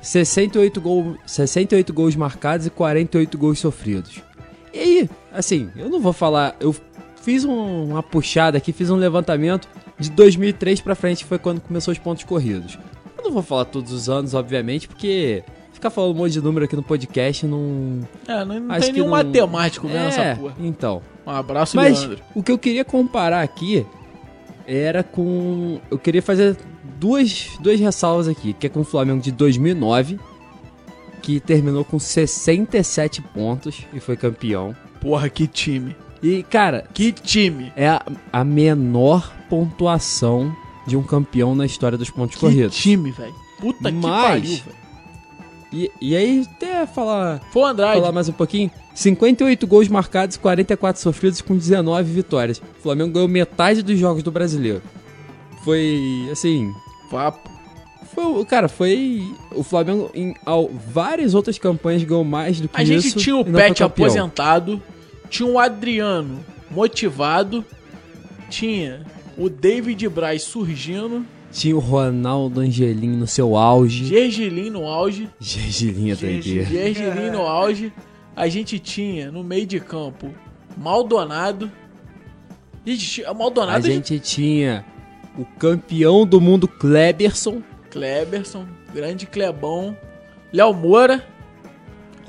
68, gol, 68 gols marcados e 48 gols sofridos. E aí, assim, eu não vou falar, eu fiz um- uma puxada aqui, fiz um levantamento de 2003 pra frente, que foi quando começou os pontos corridos. Eu não vou falar todos os anos, obviamente, porque ficar falando um monte de número aqui no podcast não É, não, não Acho tem que nenhum não- matemático vendo é, essa porra. então. Um abraço, Mas Leandro. o que eu queria comparar aqui era com. Eu queria fazer duas, duas ressalvas aqui, que é com o Flamengo de 2009, que terminou com 67 pontos e foi campeão. Porra, que time. E, cara, Que time. é a, a menor pontuação de um campeão na história dos pontos Que corridos. time, velho. Puta que Mas- pariu, velho. E, e aí, até falar, Foi o Andrade. falar mais um pouquinho: 58 gols marcados, 44 sofridos com 19 vitórias. O Flamengo ganhou metade dos jogos do brasileiro. Foi assim. Papo. Foi, o- cara, foi. O Flamengo em ao, várias outras campanhas ganhou mais do que A isso. gente tinha o Pet aposentado, tinha o Adriano motivado, tinha o David Braz surgindo, Tinha o Ronaldo Angelim no seu auge. Gergelim no auge. Gergelim é doideira. Gergelim no auge. A gente tinha no meio de campo Maldonado. Gente, tinha- A Maldonado gente tinha o campeão do mundo Kleberson, Kleberson, grande Clebão, Léo Moura,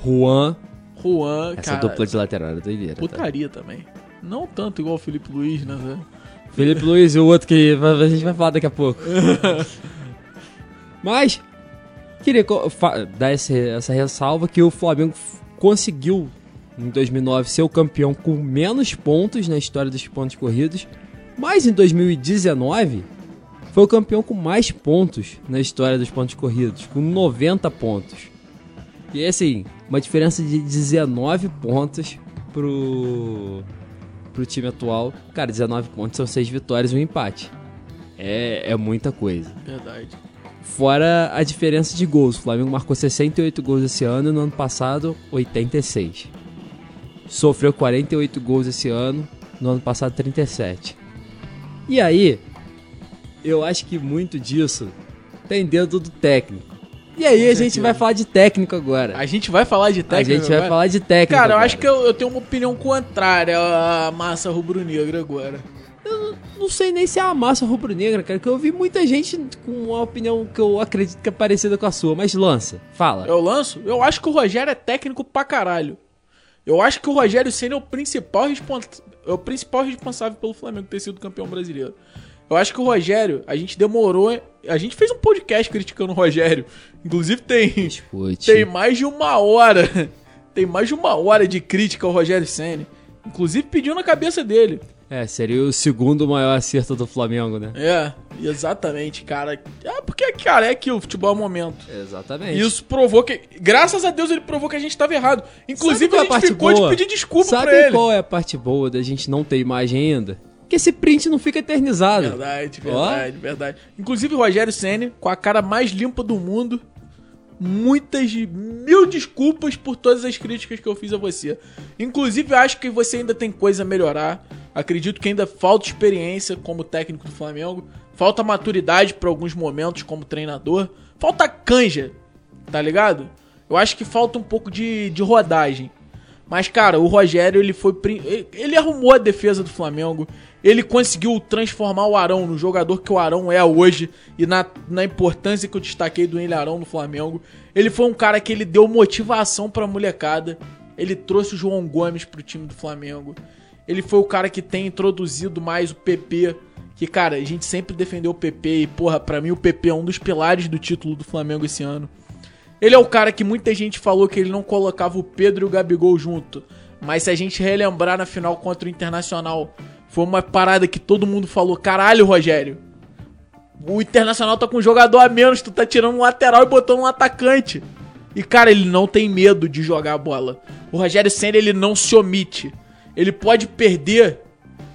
Juan. Juan, Essa cara, dupla de lateral era doideira. tá? putaria também. Não tanto igual o Felipe Luiz, né? Felipe Luiz e o outro que a gente vai falar daqui a pouco. Mas, queria dar esse- essa ressalva que o Flamengo conseguiu, em 2009, ser o campeão com menos pontos na história dos pontos corridos. Mas em 2019, foi o campeão com mais pontos na história dos pontos corridos, com 90 pontos. E assim, uma diferença de 19 pontos pro, pro time atual. Cara, 19 pontos são 6 vitórias e um empate. É, é muita coisa. Verdade. Fora a diferença de gols. O Flamengo marcou 68 gols esse ano e no ano passado 86. Sofreu 48 gols esse ano, no ano passado 37. E aí, eu acho que muito disso tem dedo do técnico. E aí a gente vai falar de técnico agora. A gente vai falar de A técnico. gente vai agora? falar de técnico. Cara, eu agora. acho que eu, eu tenho uma opinião contrária à massa rubro-negra agora. Não sei nem se é a massa rubro-negra, cara, que eu vi muita gente com uma opinião que eu acredito que é parecida com a sua, mas lança, fala. Eu lanço? Eu acho que o Rogério é técnico pra caralho. Eu acho que o Rogério Senna é o principal, respon- é o principal responsável pelo Flamengo ter sido campeão brasileiro. Eu acho que o Rogério, a gente demorou. A gente fez um podcast criticando o Rogério. Inclusive tem, Escute. tem mais de uma hora. Tem mais de uma hora de crítica ao Rogério Senna. Inclusive pediu na cabeça dele. É, seria o segundo maior acerto do Flamengo, né? É, exatamente, cara. É porque, cara, é que o futebol é o momento. Exatamente. Isso provou que. Graças a Deus ele provou que a gente tava errado. Inclusive qual é a a gente parte ficou boa? de pedir desculpa Sabe pra ele. qual é a parte boa da gente não ter imagem ainda? Que esse print não fica eternizado. Verdade, Ó. verdade, verdade. Inclusive o Rogério Senna, com a cara mais limpa do mundo. Muitas, mil desculpas por todas as críticas que eu fiz a você. Inclusive, acho que você ainda tem coisa a melhorar. Acredito que ainda falta experiência como técnico do Flamengo. Falta maturidade para alguns momentos como treinador. Falta canja, tá ligado? Eu acho que falta um pouco de, de rodagem. Mas, cara, o Rogério, ele foi. Ele arrumou a defesa do Flamengo. Ele conseguiu transformar o Arão no jogador que o Arão é hoje. E na, na importância que eu destaquei do Ilharão no Flamengo. Ele foi um cara que ele deu motivação pra molecada. Ele trouxe o João Gomes pro time do Flamengo. Ele foi o cara que tem introduzido mais o PP. Que, cara, a gente sempre defendeu o PP. E, porra, pra mim o PP é um dos pilares do título do Flamengo esse ano. Ele é o cara que muita gente falou que ele não colocava o Pedro e o Gabigol junto. Mas se a gente relembrar na final contra o Internacional, foi uma parada que todo mundo falou: caralho, Rogério. O Internacional tá com um jogador a menos, tu tá tirando um lateral e botando um atacante. E, cara, ele não tem medo de jogar a bola. O Rogério Senna, ele não se omite. Ele pode perder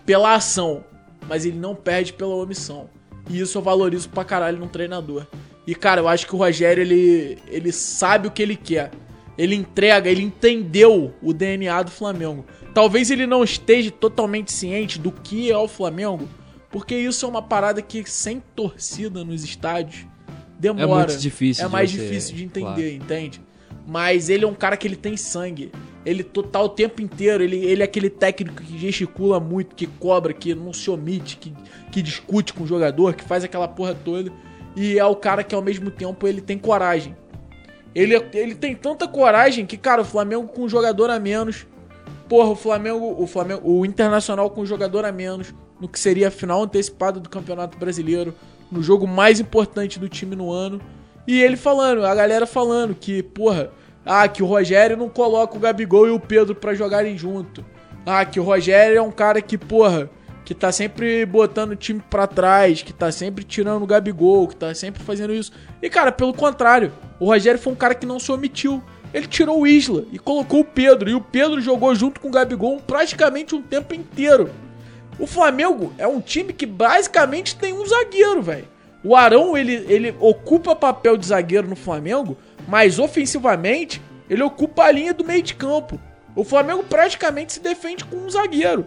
pela ação, mas ele não perde pela omissão. E isso eu valorizo pra caralho num treinador. E, cara, eu acho que o Rogério, ele, ele sabe o que ele quer. Ele entrega, ele entendeu o DNA do Flamengo. Talvez ele não esteja totalmente ciente do que é o Flamengo, porque isso é uma parada que sem torcida nos estádios demora. É muito difícil É mais você- difícil de entender, claro. entende? Mas ele é um cara que ele tem sangue. Ele total o tempo inteiro. Ele, ele é aquele técnico que gesticula muito, que cobra, que não se omite, que, que discute com o jogador, que faz aquela porra toda. E é o cara que ao mesmo tempo ele tem coragem. Ele, ele tem tanta coragem que, cara, o Flamengo com um jogador a menos. Porra, o Flamengo, o Flamengo, o Internacional com um jogador a menos, no que seria a final antecipada do Campeonato Brasileiro, no jogo mais importante do time no ano. E ele falando, a galera falando que, porra, ah, que o Rogério não coloca o Gabigol e o Pedro pra jogarem junto. Ah, que o Rogério é um cara que, porra, que tá sempre botando o time pra trás, que tá sempre tirando o Gabigol, que tá sempre fazendo isso. E, cara, pelo contrário, o Rogério foi um cara que não se omitiu. Ele tirou o Isla e colocou o Pedro. E o Pedro jogou junto com o Gabigol praticamente um tempo inteiro. O Flamengo é um time que basicamente tem um zagueiro, velho. O Arão, ele, ele ocupa papel de zagueiro no Flamengo, mas ofensivamente, ele ocupa a linha do meio de campo. O Flamengo praticamente se defende com um zagueiro,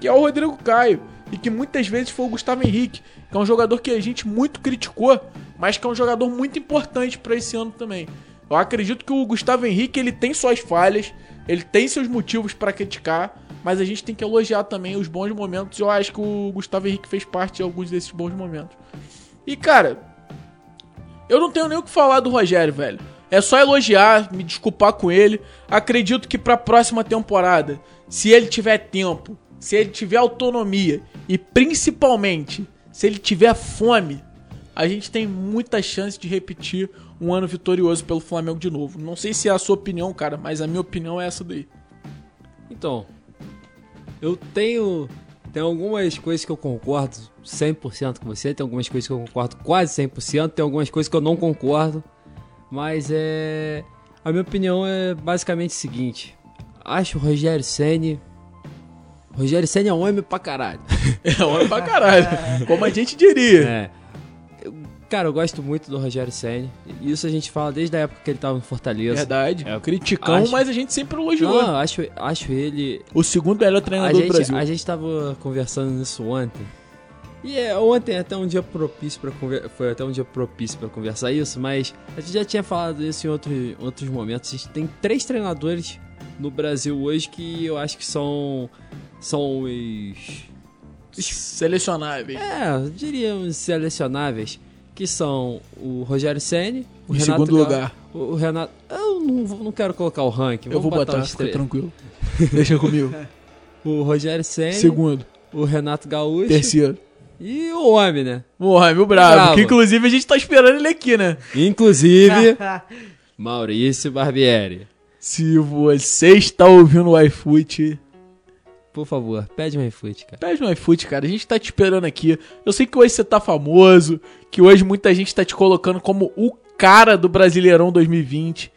que é o Rodrigo Caio, e que muitas vezes foi o Gustavo Henrique. que é um jogador que a gente muito criticou, mas que é um jogador muito importante pra esse ano também. Eu acredito que o Gustavo Henrique ele tem suas falhas, ele tem seus motivos pra criticar, mas a gente tem que elogiar também os bons momentos. Eu acho que o Gustavo Henrique fez parte de alguns desses bons momentos. E cara, eu não tenho nem o que falar do Rogério, velho. É só elogiar, me desculpar com ele. Acredito que pra próxima temporada, se ele tiver tempo, se ele tiver autonomia e principalmente se ele tiver fome, a gente tem muita chance de repetir um ano vitorioso pelo Flamengo de novo. Não sei se é a sua opinião, cara, mas a minha opinião é essa daí. Então, eu tenho tem algumas coisas que eu concordo 100% com você, tem algumas coisas que eu concordo quase 100%, tem algumas coisas que eu não concordo, mas é a minha opinião é basicamente o seguinte: acho o Rogério Ceni Rogério Senna é homem pra caralho. É homem pra caralho. como a gente diria. É. Cara, eu gosto muito do Rogério Senna. Isso a gente fala desde a época que ele tava no Fortaleza. Verdade. É, Criticão, acho- mas a gente sempre elogiou. Não, acho, acho ele. O segundo melhor A treinador do gente, Brasil. a gente tava conversando nisso ontem. E é, ontem até um dia propício para foi até um dia propício para conversar isso, mas a gente já tinha falado isso em outros, outros momentos. A gente tem três treinadores no Brasil hoje que eu acho que são são os Selecionáveis. É, eu diria uns selecionáveis, que são o Rogério Ceni, o Em Renato segundo Ga- lugar. O, o Renato. Eu não, não quero colocar o ranking. Eu vou botar, os fica tranquilo. Deixa comigo. O Rogério Ceni, Segundo. o Renato Gaúcho Terceiro. e o homem, né? Porra, meu bravo. Bravo. Que inclusive a gente tá esperando ele aqui, né? Inclusive, Maurício Barbieri. Se você está ouvindo o iFoot, Por favor, pede um iFoot, cara. pede no iFoot, cara. A gente tá te esperando aqui. Eu sei que hoje você tá famoso, que hoje muita gente tá te colocando como o cara do Brasileirão 2020.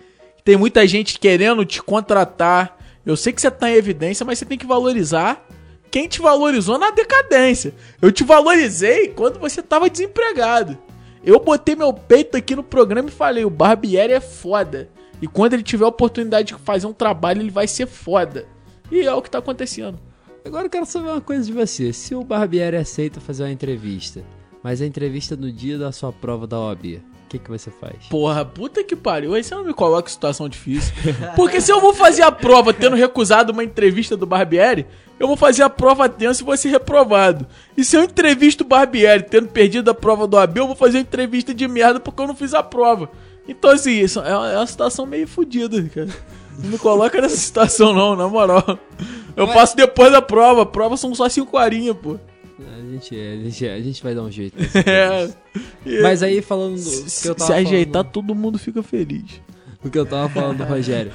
Tem muita gente querendo te contratar. Eu sei que você tá em evidência, mas você tem que valorizar quem te valorizou na decadência. Eu te valorizei quando você tava desempregado. Eu botei meu peito aqui no programa e falei: o Barbieri é foda. E quando ele tiver a oportunidade de fazer um trabalho, ele vai ser foda. E é o que tá acontecendo. Agora eu quero saber uma coisa de você. Se o Barbieri aceita fazer uma entrevista, mas a entrevista no dia da sua prova da OAB, o que, que você faz? Porra, puta que pariu. Aí você não me coloca em situação difícil. Porque se eu vou fazer a prova tendo recusado uma entrevista do Barbieri, eu vou fazer a prova tensa e vou ser reprovado. E se eu entrevisto o Barbieri tendo perdido a prova do AB, eu vou fazer uma entrevista de merda porque eu não fiz a prova. Então, assim, isso é uma, é uma situação meio fodida, cara. Não me coloca nessa situação, não, na moral. Eu Mas- faço depois da prova. A prova são só cinco horinhas, pô. A gente, a gente, a gente vai dar um jeito. É. E- Mas aí falando do se, que eu se ajeitar, falando, todo mundo fica feliz. do que eu tava falando do Rogério.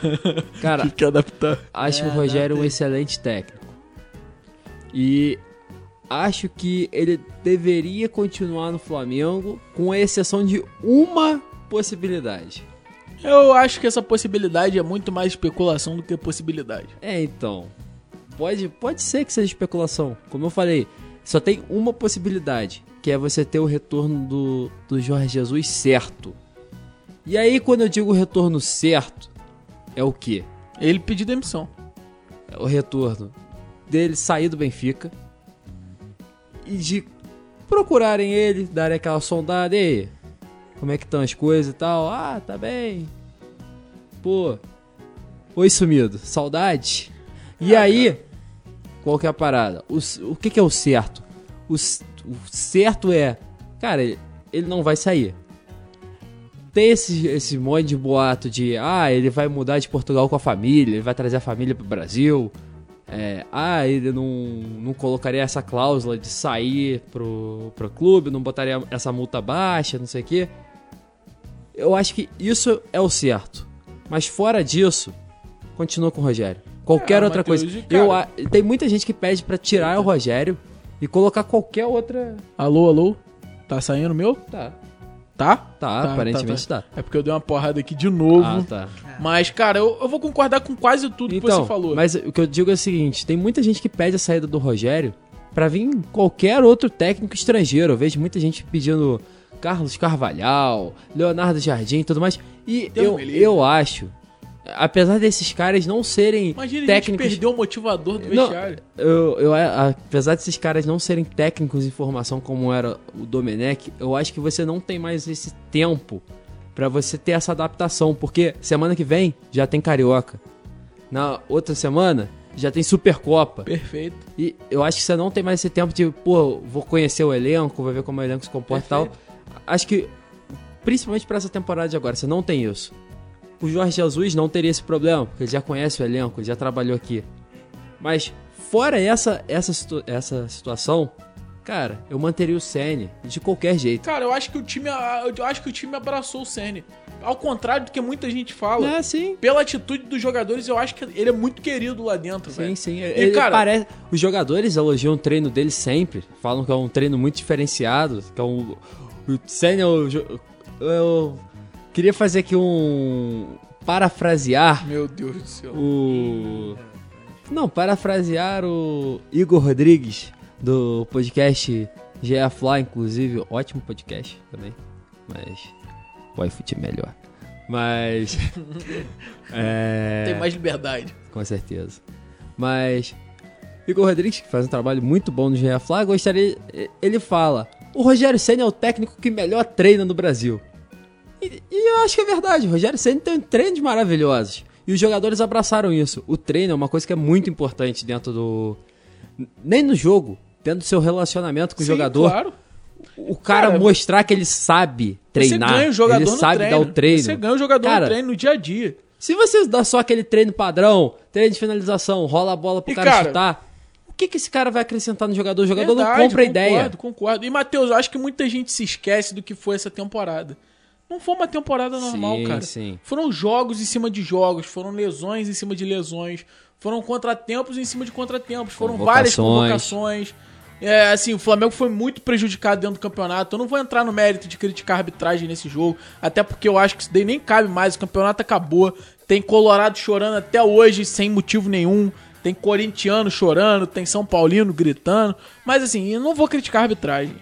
Cara, Tem que adaptar. acho É, o Rogério um excelente técnico. E acho que ele deveria continuar no Flamengo, com exceção de uma possibilidade. Eu acho que essa possibilidade é muito mais especulação do que possibilidade. É, então. Pode, pode ser que seja especulação. Como eu falei, só tem uma possibilidade, que é você ter o retorno do, do Jorge Jesus certo. E aí, quando eu digo retorno certo, é o quê? Ele pediu demissão. É o retorno dele sair do Benfica e de procurarem ele, darem aquela sondada, e aí, como é que estão as coisas e tal? Ah, tá bem. Pô, oi sumido, saudade. E aí, qual que é a parada? O, o que, que é o certo? O, o certo é, cara, ele, ele não vai sair. Tem esse, esse monte de boato de, ah, ele vai mudar de Portugal com a família, ele vai trazer a família pro Brasil. É, ah, ele não, não colocaria essa cláusula de sair pro, pro clube, não botaria essa multa baixa, não sei o quê. Eu acho que isso é o certo. Mas fora disso, continua com o Rogério. Qualquer É, outra coisa. cara- Eu, tem muita gente que pede pra tirar o Rogério e colocar qualquer outra. Alô, alô? Tá saindo o meu? Tá. Tá? Tá, aparentemente tá. É porque eu dei uma porrada aqui de novo. Ah, tá. Mas, cara, eu, eu vou concordar com quase tudo que Então, você falou. mas o que eu digo é o seguinte: tem muita gente que pede a saída do Rogério pra vir qualquer outro técnico estrangeiro. Eu vejo muita gente pedindo Carlos Carvalhal, Leonardo Jardim e tudo mais. E eu, eu acho. apesar desses caras não serem Imagina técnicos. perder o motivador do Não, vestiário. eu, eu, apesar desses caras não serem técnicos em formação como era o Domenech, eu acho que você não tem mais esse tempo pra você ter essa adaptação, porque semana que vem já tem Carioca. Na outra semana já tem Supercopa. Perfeito. E eu acho que você não tem mais esse tempo de, pô, vou conhecer o elenco, vou ver como o elenco se comporta e tal. Acho que, principalmente pra essa temporada de agora, você não tem isso. O Jorge Jesus não teria esse problema, porque ele já conhece o elenco, ele já trabalhou aqui. Mas, fora essa, essa, essa situação, cara, eu manteria o Senna de qualquer jeito. Cara, eu acho que o time, eu acho que o time abraçou o Ceni. Ao contrário do que muita gente fala. É, sim. Pela atitude dos jogadores, eu acho que ele é muito querido lá dentro, Sim, velho. sim. E, Ele cara, parece... Os jogadores elogiam o treino dele sempre. Falam que é um treino muito diferenciado. Que é um... O Senna, eu, eu queria fazer aqui um. Parafrasear Meu Deus do céu. o. Não, parafrasear o Igor Rodrigues do podcast GA Fly, inclusive. Ótimo podcast também. Mas. O iFoot é melhor. Mas. é. Tem mais liberdade. Com certeza. Mas Igor Rodrigues, que faz um trabalho muito bom no Fly, gostaria. Ele fala: o Rogério Senna é o técnico que melhor treina no Brasil. E, e eu acho que é verdade. O Rogério Senna tem treinos maravilhosos. E os jogadores abraçaram isso. O treino é uma coisa que é muito importante dentro do. Nem no jogo, dentro do seu relacionamento com o Sim, jogador. Claro. O cara, Cara, mostrar que ele sabe treinar. Você ganha o jogador ele no sabe treino. dar o treino. Você ganha o jogador Cara, no treino no dia a dia. Se você dá só aquele treino padrão, treino de finalização, rola a bola pro E, cara, cara, chutar, o que, que esse cara vai acrescentar no jogador? O jogador Verdade, não compra concordo, ideia. Concordo, E, Matheus, eu acho que muita gente se esquece do que foi essa temporada. Não foi uma temporada normal, Sim, cara. sim. Foram jogos em cima de jogos, foram lesões em cima de lesões, foram contratempos em cima de contratempos, foram várias Convocações. convocações. É, assim, o Flamengo foi muito prejudicado dentro do campeonato. Eu não vou entrar no mérito de criticar a arbitragem nesse jogo, até porque eu acho que isso daí nem cabe mais. O campeonato acabou. Tem Colorado chorando até hoje sem motivo nenhum. Tem corintiano chorando, tem São Paulino gritando. Mas assim, eu não vou criticar a arbitragem.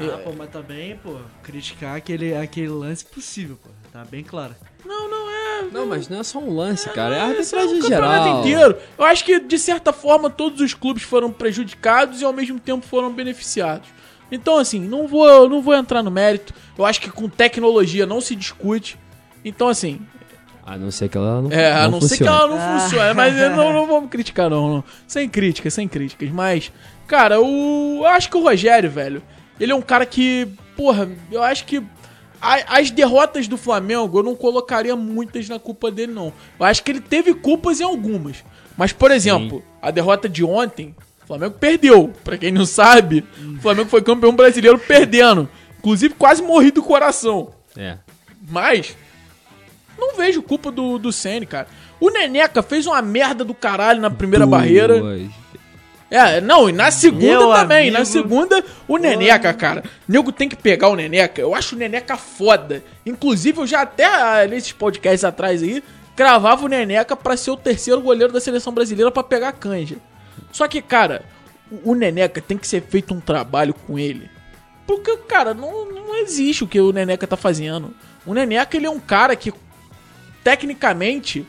Ah, pô, mas também, pô, criticar aquele, aquele lance possível, pô. Tá bem claro. Não, não é. Não, mas não é só um lance, cara. É a Esse é arbitragem o campeonato geral. inteiro. Eu acho que, de certa forma, todos os clubes foram prejudicados e, ao mesmo tempo, foram beneficiados. Então, assim, não vou, não vou entrar no mérito. Eu acho que com tecnologia não se discute. Então, assim, A não ser que ela não é, a não ser que ela não funcione. Mas eu não, não vamos criticar, não, não. Sem críticas, sem críticas. Mas, cara, o, eu acho que o Rogério, velho, ele é um cara que, porra, eu acho que a- as derrotas do Flamengo eu não colocaria muitas na culpa dele, não. Eu acho que ele teve culpas em algumas. Mas, por exemplo, a derrota de ontem, o Flamengo perdeu. Pra quem não sabe, o Flamengo foi campeão brasileiro perdendo. Inclusive, quase morri do coração. É. Mas, não vejo culpa do, do Senna, cara. O Neneca fez uma merda do caralho na primeira barreira. Duas. É, não, e na segunda Meu também. Na amigo. segunda, o Neneca, cara. O nego tem que pegar o Neneca. Eu acho o Neneca foda. Inclusive, eu já até, ah, nesses podcasts atrás aí, cravava o Neneca pra ser o terceiro goleiro da seleção brasileira pra pegar a canja. Só que, cara, o o Neneca tem que ser feito um trabalho com ele. Porque, cara, não, não existe o que o Neneca tá fazendo. O Neneca, ele é um cara que, tecnicamente,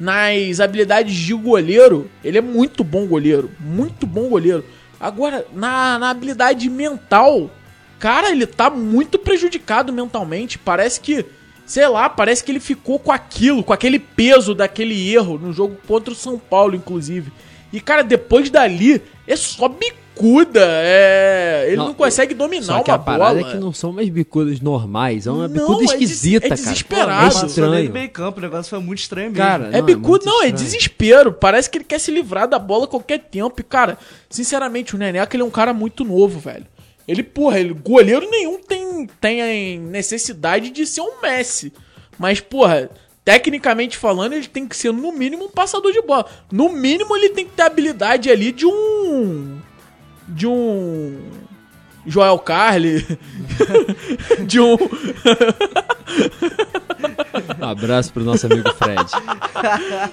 nas habilidades de goleiro, ele é muito bom goleiro. Muito bom goleiro. Agora, na, na habilidade mental, cara, ele tá muito prejudicado mentalmente. Parece que, sei lá, parece que ele ficou com aquilo, com aquele peso daquele erro no jogo contra o São Paulo, inclusive. E, cara, depois dali, é só bicuda. É... Ele não, Não, consegue dominar Só que uma a parada bola. é que não são mais bicudas normais, é uma Não, bicuda é des- esquisita, é cara. desesperado. É Passou estranho. meio campo, o negócio foi muito estranho mesmo. Cara, É Não, bicudo, muito não, é estranho. desespero. Parece que ele quer se livrar da bola a qualquer tempo. E, cara, sinceramente, o Neneca ele é um cara muito novo, velho. Ele, porra, ele, goleiro nenhum tem, tem necessidade de ser um Messi. Mas, porra, tecnicamente falando, ele tem que ser, no mínimo, um passador de bola. No mínimo, ele tem que ter a habilidade ali de um. De um. Joel Carli. de um. Um abraço pro nosso amigo Fred.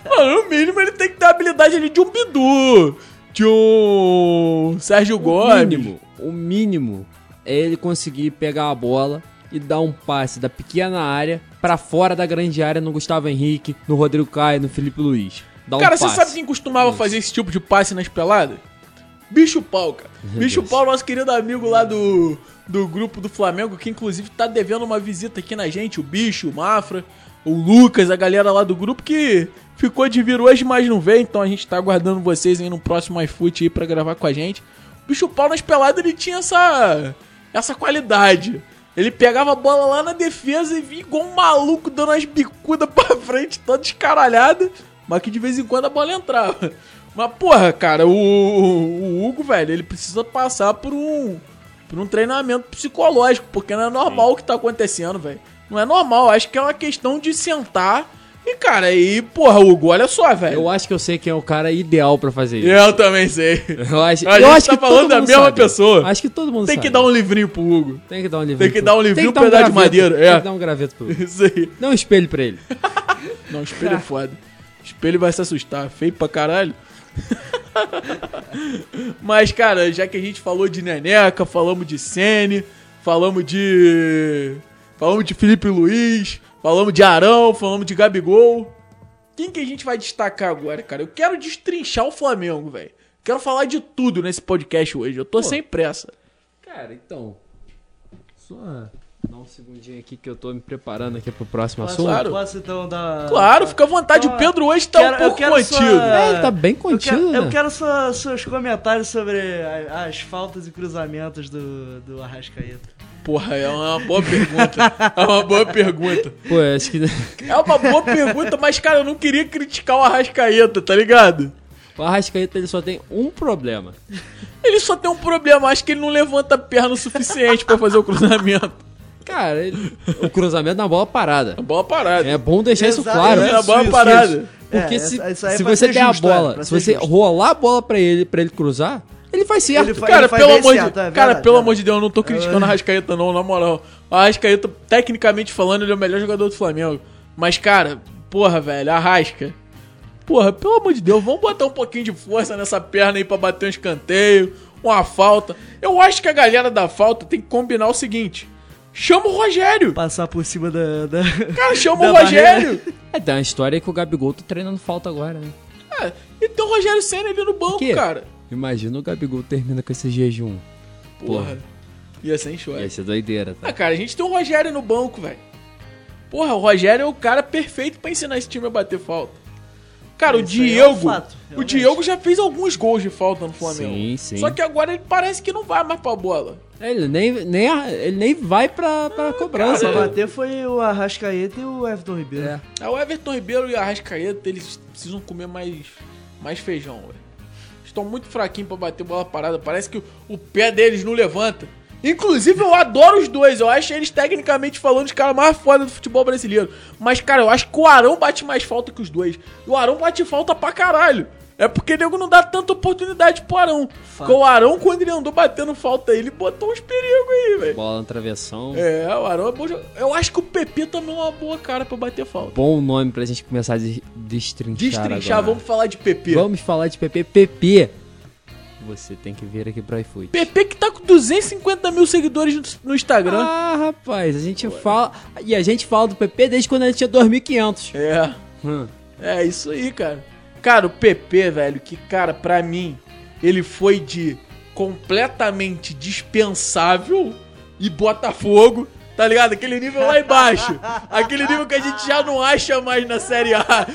Mano, no mínimo ele tem que ter a habilidade ali de um Bidu, de um Sérgio O Gomes. mínimo, o mínimo é ele conseguir pegar a bola e dar um passe da pequena área pra fora da grande área no Gustavo Henrique, no Rodrigo Caio, no Felipe Luiz. Dá um Cara, você passe. sabe quem costumava fazer esse tipo de passe nas peladas? Bicho Pau, cara. Bicho. Pau, nosso querido amigo lá do, do grupo do Flamengo, que inclusive tá devendo uma visita aqui na gente, o Bicho, o Mafra, o Lucas, a galera lá do grupo que ficou de vir hoje, mas não veio, então a gente tá aguardando vocês aí no próximo iFoot aí pra gravar com a gente. O Bicho Pau nas peladas, ele tinha essa, essa qualidade. Ele pegava a bola lá na defesa e vinha igual um maluco dando umas bicudas pra frente, toda escaralhada, mas que de vez em quando a bola entrava. Mas, porra, cara, o, o Hugo, velho, ele precisa passar por um, por um treinamento psicológico, porque não é normal o que tá acontecendo, velho. Não é normal, acho que é uma questão de sentar e, cara, aí, porra, Hugo, olha só, velho. Eu acho que eu sei quem é o cara ideal pra fazer isso. Eu também sei. Eu acho, A eu acho tá que falando todo da mesma sabe. pessoa. Acho que todo mundo Tem sabe. que dar um livrinho pro Hugo. Tem que dar um livrinho. Tem que pro- dar um livrinho, Tem um dar pedaço de graveto. madeira, Tem é. que dar um graveto pro Isso aí. Dá um espelho pra ele. Não, espelho é foda. Espelho vai se assustar. Feio pra caralho. Mas, cara, já que a gente falou de Neneca, falamos de Sene, falamos de. Falamos de Felipe Luiz, falamos de Arão, falamos de Gabigol. Quem que a gente vai destacar agora, cara? Eu quero destrinchar o Flamengo, velho. Quero falar de tudo nesse podcast hoje. Eu tô sem pressa. Cara, então. Só dar um segundinho aqui que eu tô me preparando aqui pro próximo Posso, assunto. Claro. posso então dar. Claro, fica à vontade. Então, o Pedro hoje tá quero- um eu pouco contido. só- É, ele tá bem Eu contido, quero, né? eu quero sua- seus comentários sobre as faltas e cruzamentos do, do Arrascaeta. Porra, é uma boa pergunta. É uma boa pergunta. Pô, eu acho que É uma boa pergunta, mas, cara, eu não queria criticar o Arrascaeta, tá ligado? o Arrascaeta ele só tem um problema. Ele só tem um problema, acho que ele não levanta a perna o suficiente pra fazer o cruzamento. Cara, ele- o cruzamento na bola parada. É boa parada. É bom deixar isso Exato, claro. é a bola parada. Porque É, se, isso é se você der a justo, é, bola, se você justo. rolar a bola pra ele, pra ele cruzar, ele faz certo. Ele faz- Cara, pelo bem amor de, certo, é cara, pelo é. amor de Deus, eu não tô criticando o Arrascaeta não, na moral. O Arrascaeta, tecnicamente falando, ele é o melhor jogador do Flamengo. Mas, cara, porra, velho, Arrasca. Porra, pelo amor de Deus, vamos botar um pouquinho de força nessa perna aí pra bater um escanteio, uma falta. Eu acho que a galera da falta tem que combinar o seguinte. Chama o Rogério. Passar por cima da. da- Cara, chama da o Rogério. É, tem uma história que o Gabigol tá treinando falta agora, né? É, e tem o Rogério Senna ali no banco, cara. Imagina o Gabigol termina com esse jejum. Porra. Ia ser enxugar. Ia ser doideira, Ah, tá? cara, a gente tem o Rogério no banco, velho. Porra, o Rogério é o cara perfeito pra ensinar esse time a bater falta. Cara, o aí é um Diego. fato, o. Diego já fez alguns gols de falta no Flamengo. Sim, sim. Só que agora ele parece que não vai mais pra bola. Ele nem, nem, ele nem vai pra, pra cobrança. Pra né? bater foi o Arrascaeta e o Everton Ribeiro. É. É, o Everton Ribeiro e a Arrascaeta, eles precisam comer mais, mais feijão, velho. Estão muito fraquinhos pra bater bola parada. Parece que o, o pé deles não levanta. Inclusive, eu adoro os dois. Eu acho eles, tecnicamente falando, os caras mais foda do futebol brasileiro. Mas, cara, eu acho que o Arão bate mais falta que os dois. E o Arão bate falta pra caralho. É porque o nego não dá tanta oportunidade pro Arão. Porque o Arão, quando ele andou batendo falta aí, ele botou uns perigos aí, velho. Bola na travessão. É, o Arão é bom jogador. Eu acho que o PP também é uma boa cara pra bater falta. Bom nome pra gente começar a des- destrinchar. Destrinchar, agora. vamos falar de PP. Vamos falar de PP. PP. Você tem que vir aqui pro iFood. PP que tá com 250 mil seguidores no- Instagram. Ah, rapaz, a gente fala. E a gente fala do PP desde quando ele tinha 2.500. É, Hum. é isso aí, cara. Cara, o PP, velho, que, cara, pra mim, ele foi de completamente dispensável e Botafogo, tá ligado? Aquele nível lá embaixo. Aquele nível que a gente já não acha mais na Série A.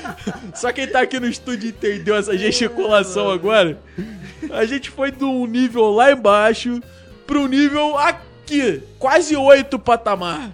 Só quem tá aqui no estúdio entendeu essa gesticulação agora. A gente foi de um nível lá embaixo pro nível aqui, quase oito patamar.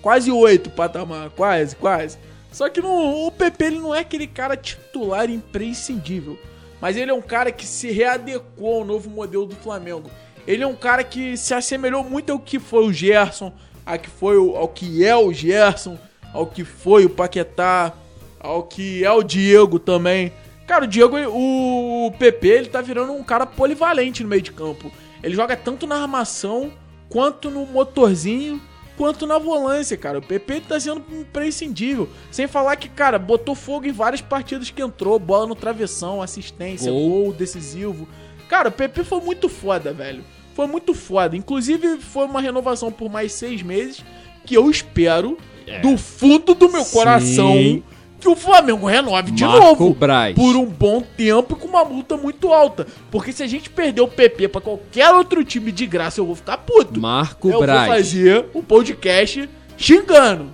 Quase oito patamar, quase, quase. Só que no, o PP ele não é aquele cara titular imprescindível. Mas ele é um cara que se readequou ao novo modelo do Flamengo. Ele é um cara que se assemelhou muito ao que foi o Gerson, ao que, foi o, ao que é o Gerson, ao que foi o Paquetá, ao que é o Diego também. Cara, o Diego, o PP, ele tá virando um cara polivalente no meio de campo. Ele joga tanto na armação, quanto no motorzinho, quanto na volância, cara. O PP tá sendo imprescindível. Sem falar que, cara, botou fogo em várias partidas que entrou. Bola no travessão, assistência, Gol. gol, decisivo. Cara, o PP foi muito foda, velho. Foi muito foda. Inclusive, foi uma renovação por mais seis meses. que eu espero, É. do fundo do meu Sim. coração, que o Flamengo renove de Marco novo. Braz. Por um bom tempo e com uma multa muito alta. Porque se a gente perder o PP pra qualquer outro time de graça, eu vou ficar puto. Marco eu Braz. vou fazer um podcast xingando.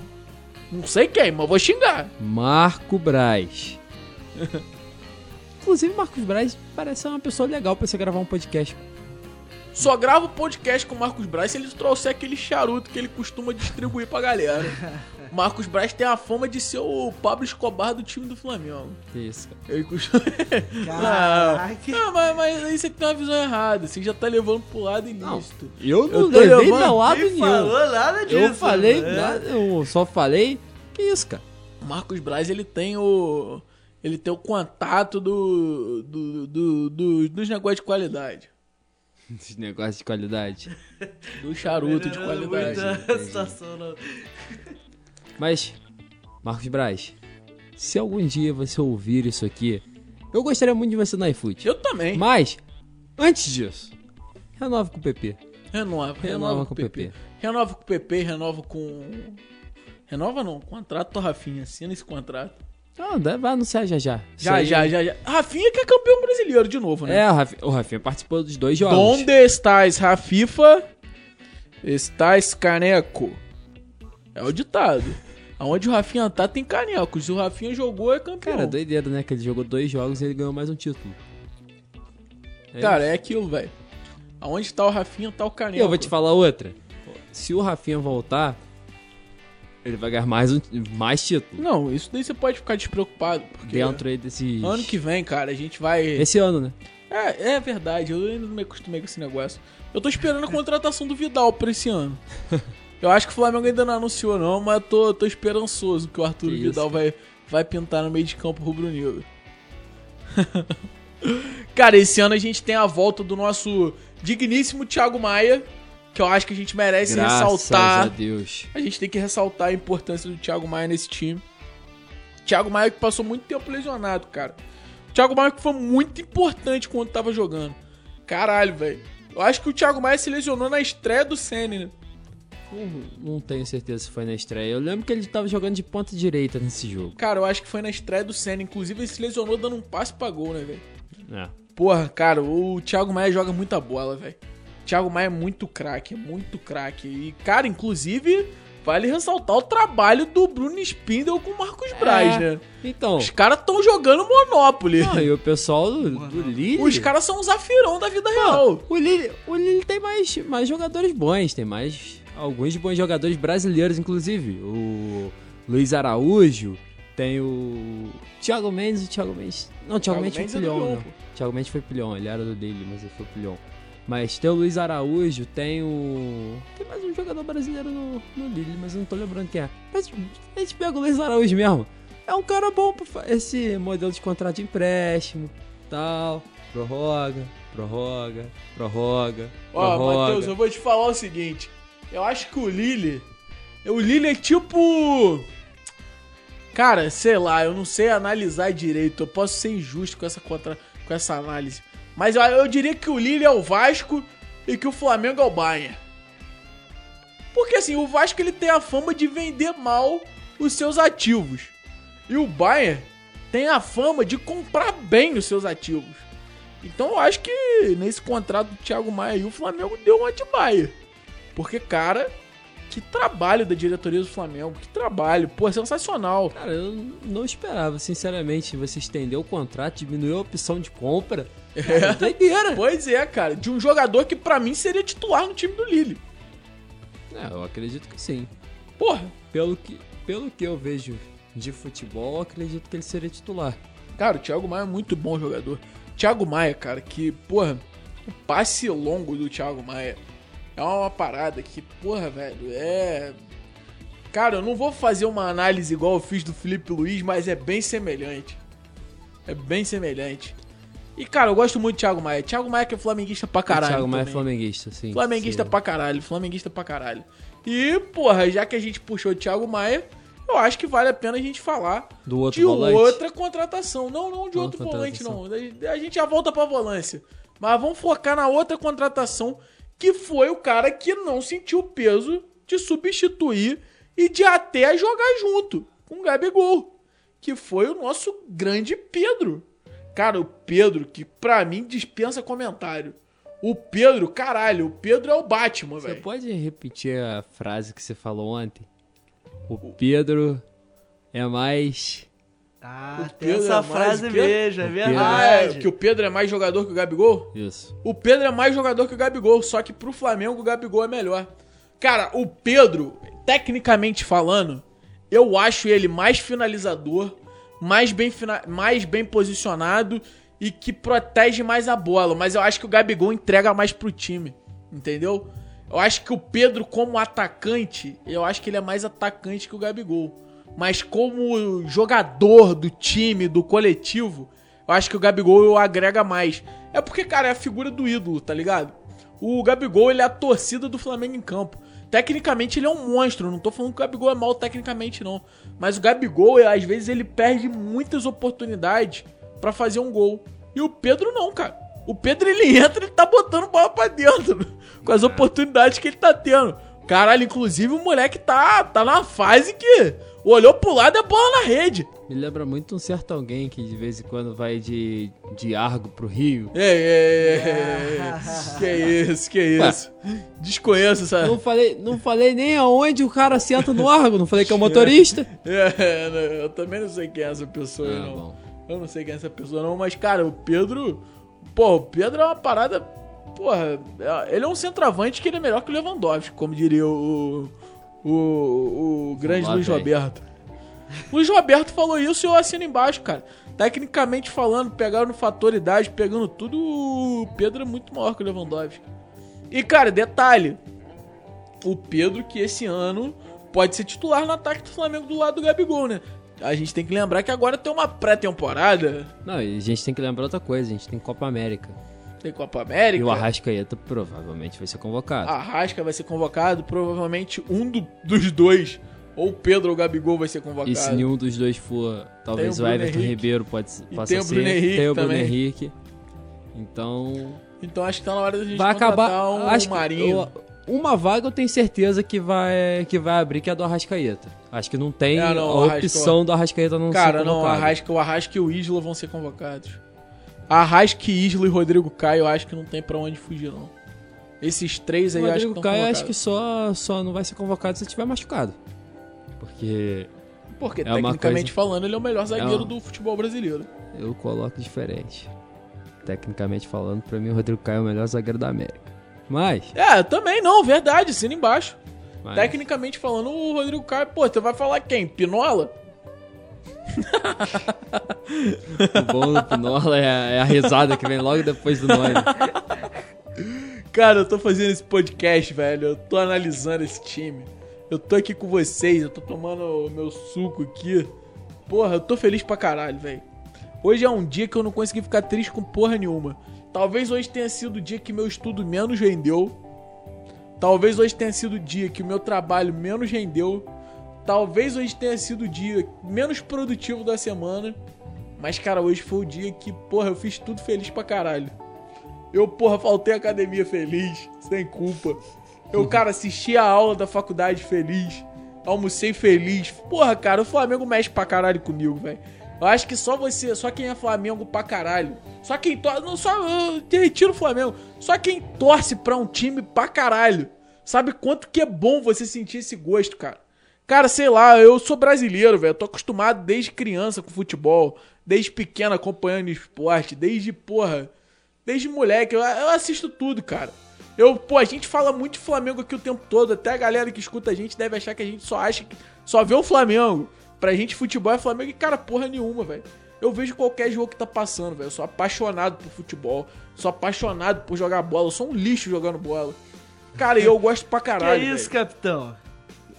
Não sei quem, mas vou xingar. Marco Braz. Inclusive, Marcos Braz parece ser uma pessoa legal pra você gravar um podcast. Só gravo podcast com o Marcos Braz se ele trouxer aquele charuto que ele costuma distribuir pra galera. Marcos Braz tem a fama de ser o Pablo Escobar do time do Flamengo. Que isso, cara. Ele costuma. Caraca. Não, mas, mas aí você tem uma visão errada. Você já tá levando pro lado ilícito. Eu não Eu tô levei levando- meu lado nenhum. falou nada disso. Eu falei né? nada, eu só falei. Que isso, cara? O Marcos Braz, ele tem o. Ele tem o contato do, do, do- do- dos negócios de qualidade. Esse negócio de qualidade. Do charuto de qualidade. a situação, não. Mas, Marcos Braz, se algum dia você ouvir isso aqui, eu gostaria muito de você no iFoot. Eu também. Mas, antes disso, renova com o PP. Renova, renova, com o PP. Renova com o PP, renova com. Renova não, contrato Rafinha, assina esse contrato. Ah, vai anunciar já já. Já, aí- já, já, já. Rafinha que é campeão brasileiro de novo, né? É, o Rafinha, o Rafinha participou dos dois jogos. Donde estás, Rafifa? Estás caneco. É o ditado. Aonde o Rafinha tá, tem caneco. Se o Rafinha jogou, é campeão. Cara, doideira, né? Que ele jogou dois jogos e ele ganhou mais um título. É Cara, é aquilo, velho. Aonde tá o Rafinha, tá o E caneco. eu vou te falar outra. Se o Rafinha voltar, ele vai ganhar mais, um, mais título. Não, isso daí você pode ficar despreocupado. Porque Dentro aí desses... ano que vem, cara, a gente vai. Esse ano, né? É, é verdade, eu ainda não me acostumei com esse negócio. Eu tô esperando a contratação do Vidal pra esse ano. Eu acho que o Flamengo ainda não anunciou, não, mas eu tô, tô esperançoso que o Arthur Que Vidal isso, vai, vai pintar no meio de campo rubro-negro. Cara, esse ano a gente tem a volta do nosso digníssimo Thiago Maia, que eu acho que a gente merece Graças a ressaltar. Deus. A gente tem que ressaltar a importância do Thiago Maia nesse time. Thiago Maia que passou muito tempo lesionado, cara. Thiago Maia que foi muito importante quando tava jogando. Caralho, velho. Eu acho que o Thiago Maia se lesionou na estreia do Senna, né? Não, não tenho certeza se foi na estreia. Eu lembro que ele tava jogando de ponta direita nesse jogo. Cara, eu acho que foi na estreia do Senna. Inclusive, ele se lesionou dando um passe pra gol, né, velho? É. Porra, cara, o Thiago Maia joga muita bola, velho. Thiago Maia é muito craque, é muito craque. E, cara, inclusive, vale ressaltar o trabalho do Bruno Spindel com o Marcos Braz, É. né? Então, Os caras tão jogando Monopoly. não, e o pessoal do, do Lille... Os caras são um zafirão da vida real. O Lille, o Lille tem mais, mais jogadores bons, tem mais alguns bons jogadores brasileiros, inclusive. O Luiz Araújo, tem o Thiago Mendes, o Thiago Mendes... Não, o Thiago, Thiago Mendes Mendes é foi do pro Lyon, Lyon, não. pô. Thiago Mendes foi pro Lyon, ele era do Lille, mas ele foi pro Lyon. Mas tem o Luiz Araújo, tem o... Tem mais um jogador brasileiro no, no Lille, mas eu não tô lembrando quem é. Mas a gente pega o Luiz Araújo mesmo. É um cara bom pra esse modelo de contrato de empréstimo, tal, prorroga, prorroga, prorroga, Ó, prorroga. Matheus, eu vou te falar o seguinte. Eu acho que o Lille. O Lille é tipo. Cara, sei lá, eu não sei analisar direito. Eu posso ser injusto com essa, contra... com essa análise. Mas eu, eu diria que o Lille é o Vasco e que o Flamengo é o Bayern. Porque assim, o Vasco ele tem a fama de vender mal os seus ativos. E o Bayern tem a fama de comprar bem os seus ativos. Então eu acho que nesse contrato do Thiago Maia aí, o Flamengo deu uma de Baia. Porque, cara, que trabalho da diretoria do Flamengo, que trabalho, pô, sensacional. Cara, eu não esperava, sinceramente, você estender o contrato, diminuir a opção de compra. É, doideira. Pois é, cara, de um jogador que pra mim seria titular no time do Lille. É, eu acredito que sim. Porra, Pelo que, pelo que eu vejo de futebol, eu acredito que ele seria titular. cara, o Thiago Maia é muito bom jogador. Thiago Maia, cara, que, porra, o passe longo do Thiago Maia é uma parada que, porra, velho, é. Cara, eu não vou fazer uma análise igual eu fiz do Felipe Luiz, mas é bem semelhante. É bem semelhante. E, cara, eu gosto muito do Thiago Maia. Thiago Maia que é flamenguista pra caralho. o Thiago Maia é flamenguista, sim. Flamenguista sim. pra caralho, flamenguista pra caralho. E, porra, já que a gente puxou o Thiago Maia, eu acho que vale a pena a gente falar Do outro de volante? outra contratação. Não, não de Outra outro volante, não. A gente já volta pra volância. Mas vamos focar na outra contratação, que foi o cara que não sentiu o peso de substituir e de até jogar junto com o Gabigol, que foi o nosso grande Pedro. Cara, o Pedro, que pra mim dispensa comentário. O Pedro, caralho, o Pedro é o Batman, Você velho. pode repetir a frase que você falou ontem? O Pedro é mais. Ah, O tem Pedro essa é frase o quê? mesmo, é Pedro. Ah, é, verdade. que o Pedro é mais jogador que o Gabigol? Isso. O Pedro é mais jogador que o Gabigol, só que pro Flamengo o Gabigol é melhor. Cara, o Pedro, tecnicamente falando, eu acho ele mais finalizador, mais bem, fina- mais bem posicionado e que protege mais a bola. Mas eu acho que o Gabigol entrega mais pro time, entendeu? Eu acho que o Pedro, como atacante, eu acho que ele é mais atacante que o Gabigol. Mas como jogador do time, do coletivo, eu acho que o Gabigol agrega mais. É porque, cara, é a figura do ídolo, tá ligado? O Gabigol, ele é a torcida do Flamengo em campo. Tecnicamente, ele é um monstro. Não tô falando que o Gabigol é mal tecnicamente, não. Mas o Gabigol, é, às vezes, ele perde muitas oportunidades pra fazer um gol. E o Pedro não, cara. O Pedro, ele entra, ele tá botando bola pra dentro. Com as oportunidades que ele tá tendo. Caralho, inclusive, o moleque tá, tá na fase que olhou pro lado e a bola na rede. Me lembra muito um certo alguém que de vez em quando vai de, de Argo pro Rio. É, é, é. que isso, que isso. Desconheço essa. Não falei, não falei nem aonde o cara senta no Argo, não falei que é o motorista. É, não, eu também não sei quem é essa pessoa, Ah, não. bom. Eu não sei quem é essa pessoa, não, mas, cara, o Pedro. Pô, o Pedro é uma parada. Porra, é- ele é um centroavante que ele é melhor que o Lewandowski, como diria o. O, o grande Lá Luiz vem. Roberto. Luiz Roberto falou isso e eu assino embaixo, cara. Tecnicamente falando, pegaram no fator idade, pegando tudo, o Pedro é muito maior que o Lewandowski. E, cara, detalhe. O Pedro que esse ano pode ser titular no ataque do Flamengo do lado do Gabigol, né? A gente tem que lembrar que agora tem uma pré-temporada, Não, e a gente tem que lembrar outra coisa, a gente tem Copa América. Tem Copa América. E o Arrascaeta provavelmente vai ser convocado. Arrasca vai ser convocado, provavelmente um do- dos dois, ou o Pedro ou o Gabigol vai ser convocado. e se nenhum dos dois for, talvez Tem o o, Everton Henrique. Ribeiro pode, E possa tem o ser. Bruno Henrique tem o Bruno também. Henrique. Então, Então acho que tá na hora da gente vai acabar. um acho Marinho. eu- uma vaga eu tenho certeza que vai, que vai abrir, que é a do Arrascaeta. Acho que não tem É, não, a Arrasca- opção do Arrascaeta não Cara, ser não, o convocado. Arrasca, o Arrasca e o Isla vão ser convocados. Arrasca, Isla e Rodrigo Caio, eu acho que não tem pra onde fugir, não. Esses três aí acho que Rodrigo Caio acho que só, só não vai ser convocado se tiver machucado. Porque Porque, é tecnicamente coisa- falando, ele é o melhor zagueiro uma- do futebol brasileiro. eu coloco diferente. Tecnicamente falando, pra mim o Rodrigo Caio é o melhor zagueiro da América. Mas, É, também não, verdade, assina embaixo. mas Tecnicamente falando, o Rodrigo Caio, pô, você vai falar quem? Pinola? o bom do Pinola é é a risada que vem logo depois do nome. Cara, eu tô fazendo esse podcast, velho. Eu tô analisando esse time. Eu tô aqui com vocês, eu tô tomando o meu suco aqui. Porra, eu tô feliz pra caralho, velho. Hoje é um dia que eu não consegui ficar triste com porra nenhuma. Talvez hoje tenha sido o dia que meu estudo menos rendeu. Talvez hoje tenha sido o dia que o meu trabalho menos rendeu. Talvez hoje tenha sido o dia menos produtivo da semana. Mas, cara, hoje foi o dia que, porra, eu fiz tudo feliz pra caralho. Eu, porra, faltei academia feliz, sem culpa. Eu, cara, assisti a aula da faculdade feliz. Almocei feliz. Porra, cara, o Flamengo mexe pra caralho comigo, velho. Eu acho que só você, só quem é Flamengo pra caralho. Só quem torce. Não, só. Eu retiro o Flamengo. Só quem torce pra um time pra caralho. Sabe quanto que é bom você sentir esse gosto, cara. Cara, sei lá, eu sou brasileiro, velho. Tô acostumado desde criança com futebol. Desde pequeno acompanhando esporte. Desde, porra. Desde moleque. Eu, eu assisto tudo, cara. Eu, pô, a gente fala muito de Flamengo aqui o tempo todo. Até a galera que escuta a gente deve achar que a gente só acha que. Só vê o Flamengo. Pra gente, futebol é Flamengo e, cara, porra nenhuma, velho. Eu vejo qualquer jogo que tá passando, velho. Eu sou apaixonado por futebol. Sou apaixonado por jogar bola. Eu sou um lixo jogando bola. Cara, e eu gosto pra Que caralho. isso, velho. capitão?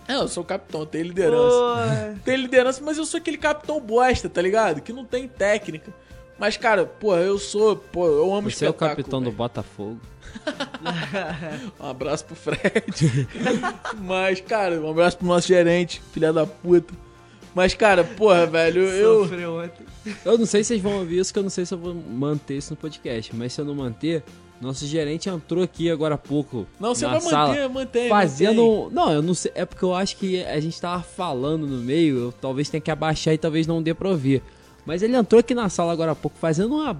É, eu sou o capitão, eu tenho liderança. Pô, Tem liderança, mas eu sou aquele capitão bosta, tá ligado? Que não tem técnica. Mas, cara, porra, eu sou. Pô, eu amo Você é o capitão do velho. Botafogo. Um abraço pro Fred. Mas, cara, um abraço pro nosso gerente, filha da puta. Mas, cara, porra, velho, eu. Sofreu ontem. Eu não sei se vocês vão ouvir isso, que eu não sei se eu vou manter isso no podcast. Mas se eu não manter, Nosso gerente entrou aqui agora há pouco. Não, você na vai sala, manter, mantém. Fazendo. mantém. Não, eu não sei. É porque eu acho que a gente tava falando no meio. Eu talvez tenha que abaixar e talvez não dê pra ouvir. Mas ele entrou aqui na sala agora há pouco fazendo uma,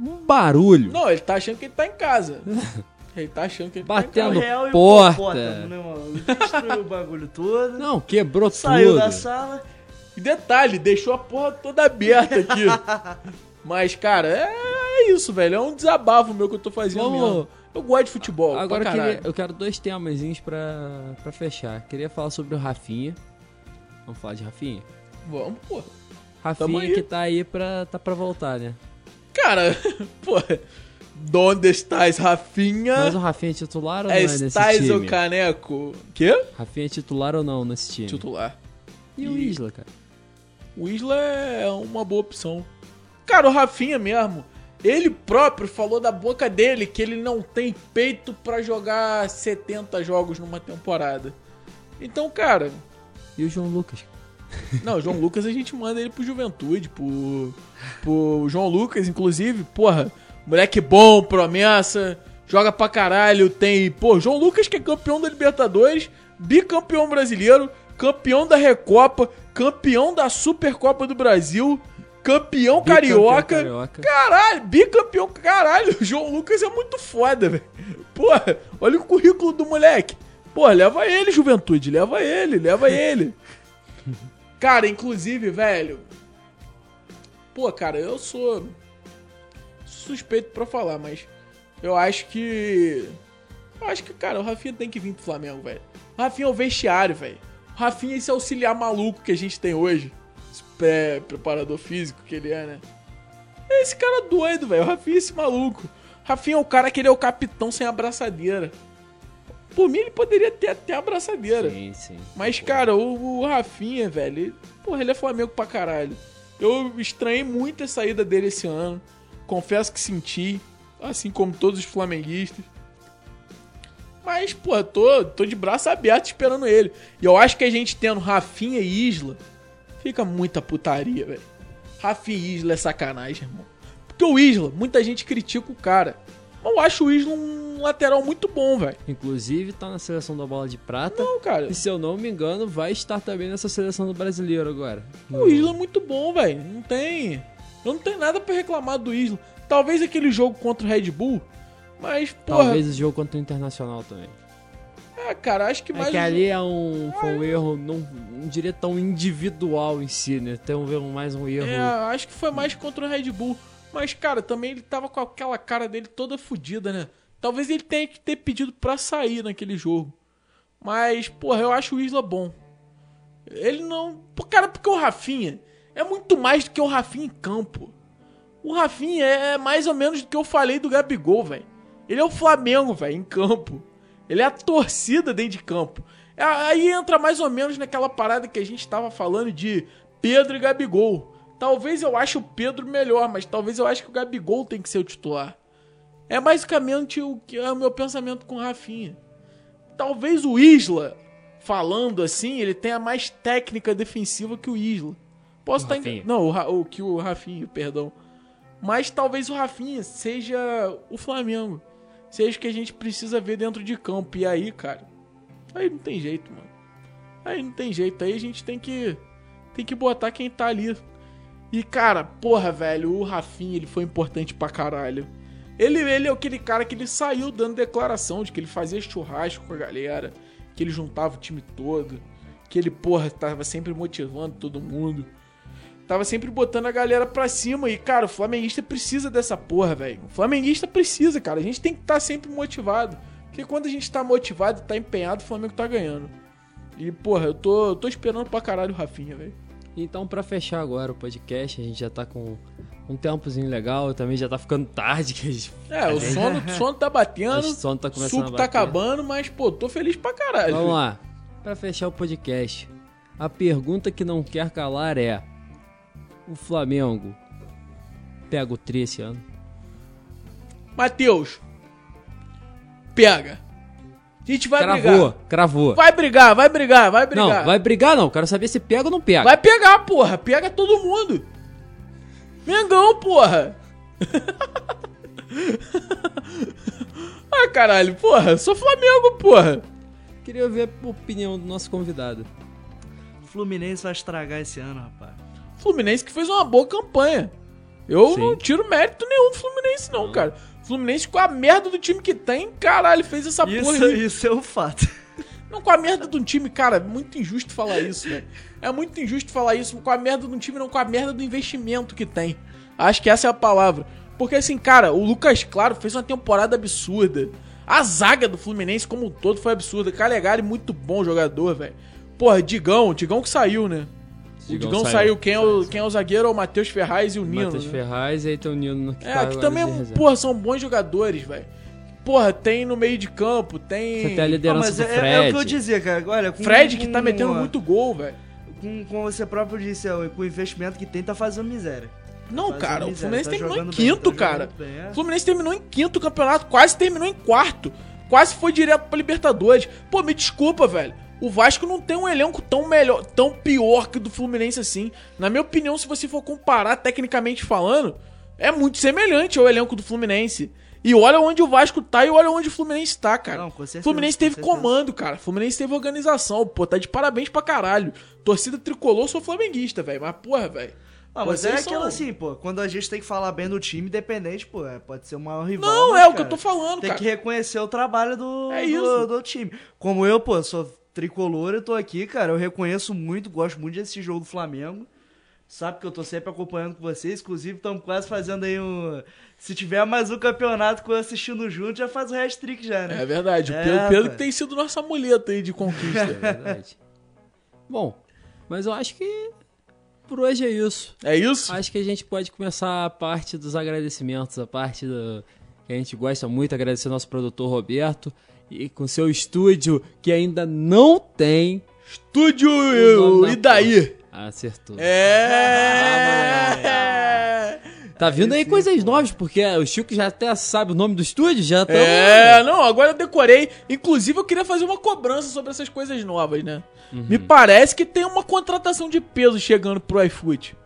um barulho. Não, ele tá achando que ele tá em casa. ele tá achando que ele Batendo. É o real e o porta. hipopótamo, né, mano? Destruiu o bagulho todo. Não, quebrou Saiu tudo. da sala. tá em. E detalhe, deixou a porra toda aberta aqui. Mas, cara, é, é isso, velho. É um desabafo meu que eu tô fazendo Vamos- mesmo. Eu gosto de futebol. Agora eu, queria, eu quero dois temazinhos pra, pra fechar. Queria falar sobre o Rafinha. Vamos falar de Rafinha? Vamos, porra. Rafinha que tá aí pra, tá pra voltar, né? Cara, porra. Donde estás, Rafinha? Mas o Rafinha é titular ou não é nesse Estás o time? caneco. Quê? Rafinha é titular ou não nesse time? Titular. E o E- Isla, cara? O Isla é uma boa opção. Cara, o Rafinha mesmo, ele próprio falou da boca dele que ele não tem peito pra jogar 70 jogos numa temporada. Então, cara, E o João Lucas? não, o João Lucas a gente manda ele pro Juventude, pro, pro João Lucas, inclusive, porra, moleque bom, promessa, joga pra caralho, tem, pô, João Lucas que é campeão da Libertadores, bicampeão brasileiro, campeão da Recopa, campeão da Supercopa do Brasil, campeão carioca, Carioca. Caralho, bicampeão, caralho. O João Lucas é muito foda, velho. Porra, olha o currículo do moleque. Porra, leva ele, juventude. Leva ele, leva ele. Cara, inclusive, velho. Pô, cara, eu sou suspeito pra falar, mas eu acho que. Eu acho que, cara, o Rafinha tem que vir pro Flamengo, velho. O Rafinha é o vestiário, velho. O Rafinha é esse auxiliar maluco que a gente tem hoje. Esse pré- preparador físico que ele é, né? É esse cara doido, velho. O Rafinha é esse maluco. Rafinha é o cara que ele é o capitão sem abraçadeira. Por mim, ele poderia ter até abraçadeira. Sim, sim. Mas, cara, o, o Rafinha, velho, ele, porra, ele é Flamengo pra caralho. Eu estranhei muito a saída dele esse ano. Confesso que senti, assim como todos os flamenguistas. Mas, pô, tô, tô de braço aberto esperando ele. E eu acho que a gente tendo Rafinha e Isla, fica muita putaria, velho. Rafinha e Isla é sacanagem, irmão. Porque o Isla, muita gente critica o cara. Mas eu acho o Isla um lateral muito bom, velho. Inclusive, tá na seleção da bola de prata. Não, cara. E se eu não me engano, vai estar também nessa seleção do brasileiro agora. O Isla é muito bom, velho. Não tem. Eu não tenho nada pra reclamar do Isla. Talvez aquele jogo contra o Red Bull. Mas, porra. Talvez o jogo contra o Internacional também. Ah, cara, acho que É mais. que ali é um, foi um erro, não, não diria tão individual em si, né? Tem um, mais um erro. É, acho que foi mais contra o Red Bull. Mas, cara, também ele tava com aquela cara dele toda fodida, né? Talvez ele tenha que ter pedido pra sair naquele jogo. Mas, porra, eu acho o Isla bom. Ele não. Cara, porque o Rafinha é muito mais do que o Rafinha em campo. O Rafinha é mais ou menos do que eu falei do Gabigol, velho. Ele é o Flamengo, velho, em campo. Ele é a torcida dentro de campo. É, Aí entra mais ou menos naquela parada que a gente tava falando de Pedro e Gabigol. Talvez eu ache o Pedro melhor, mas talvez eu ache que o Gabigol tem que ser o titular. É basicamente o que é o meu pensamento com o Rafinha. Talvez o Isla, falando assim, ele tenha mais técnica defensiva que o Isla. Posso estar Rafinha. engan- Não, o, Ra- o que o Rafinha, perdão. Mas talvez o Rafinha seja o Flamengo. Seja o que a gente precisa ver dentro de campo. E aí, cara, aí não tem jeito, mano. Aí não tem jeito. Aí a gente tem que tem que botar quem tá ali. E cara, porra, velho, o Rafinha, ele foi importante pra caralho. Ele, ele é aquele cara que ele saiu dando declaração de que ele fazia churrasco com a galera, que ele juntava o time todo, que ele, porra, tava sempre motivando todo mundo. Tava sempre botando a galera pra cima. E, cara, o flamenguista precisa dessa porra, velho. O flamenguista precisa, cara. A gente tem que estar sempre motivado. Porque quando a gente tá motivado tá empenhado, o Flamengo tá ganhando. E, porra, eu tô, eu tô esperando pra caralho o Rafinha, velho. Então, pra fechar agora o podcast, a gente já tá com um tempozinho legal, também já tá ficando tarde. Que a gente, É, o sono, o sono tá batendo, o sono tá começando suco a tá bater. acabando, mas, pô, tô feliz pra caralho. Vamos lá. Pra fechar o podcast, a pergunta que não quer calar é: O Flamengo pega o tri esse ano? Matheus, pega. A gente vai cravou, brigar. cravou. Vai brigar, vai brigar, vai brigar. Não, vai brigar não. Quero saber se pega ou não pega. Vai pegar, porra. Pega todo mundo. Mengão, porra. Ah, caralho, porra, sou Flamengo, porra. Queria ver a opinião do nosso convidado. Fluminense vai estragar esse ano, rapaz. Fluminense que fez uma boa campanha. Eu Sim. não tiro mérito nenhum do Fluminense, não, cara. Fluminense com a merda do time que tem, caralho, fez essa porra Isso, aí. isso é um fato. Não, com a merda de um time, cara, é muito injusto falar isso, velho. É muito injusto falar isso com a merda de um time, não com a merda do investimento que tem. Acho que essa é a palavra. Porque assim, cara, o Lucas Claro fez uma temporada absurda. A zaga do Fluminense como um todo foi absurda. Calegari, muito bom jogador, velho. Porra, Digão, Digão que saiu, né? O Digão saiu. Quem, é o, quem é o zagueiro é o Matheus Ferraz e o Nino. Matheus né? Ferraz e aí tem o Nino que É, tá que agora também, reserva. porra, são bons jogadores, velho. Porra, tem no meio de campo, tem. Você tem a Não, liderança mas do é, Fred. é o que eu dizia, cara. Olha, com, Fred que tá com- metendo muito gol, velho. Com, com você próprio disse, ó, com o investimento que tem, tá fazendo miséria. Não, Fazendo cara, o Fluminense tá terminou em bem, quinto, tá cara. bem, é. O Fluminense terminou em quinto o campeonato, quase terminou em quarto. Quase foi direto pra Libertadores. Pô, me desculpa, velho. O Vasco não tem um elenco tão melhor, tão pior que o do Fluminense assim. Na minha opinião, se você for comparar tecnicamente falando, é muito semelhante ao elenco do Fluminense. E olha onde o Vasco tá e olha onde o Fluminense tá, cara. Não, com certeza, Fluminense teve certeza. comando, cara. Fluminense teve organização. Pô, tá de parabéns pra caralho. Torcida tricolor, sou flamenguista, velho. Mas, porra, velho. Ah, mas é Vocês aquilo são- assim, pô. Quando a gente tem que falar bem do time, independente, pô, é, pode ser o maior rival. Não, mas, é o que cara, eu tô falando, Tem cara. que reconhecer o trabalho do, É do- do, time. Como eu, pô, sou tricolor, eu tô aqui, cara. Eu reconheço muito, gosto muito desse jogo do Flamengo. Sabe que eu tô sempre acompanhando com vocês. Inclusive, estamos quase fazendo aí um. Se tiver mais um campeonato com eu assistindo junto, já faz o hat-trick já, né? É verdade. O É, Pedro, pai. que tem sido nossa muleta aí de conquista. É verdade. Bom, mas eu acho que por hoje é isso. é isso? Acho que a gente pode começar a parte dos agradecimentos, a parte do, que a gente gosta muito, agradecer ao nosso produtor Roberto e com seu estúdio que ainda não tem. Estúdio e daí? Acertou. É. Tá vindo aí coisas novas, porque o Chico já até sabe o nome do estúdio, já tá. É, não, agora eu decorei. Inclusive, eu queria fazer uma cobrança sobre essas coisas novas, né? Uhum. Me parece que tem uma contratação de peso chegando pro iFood.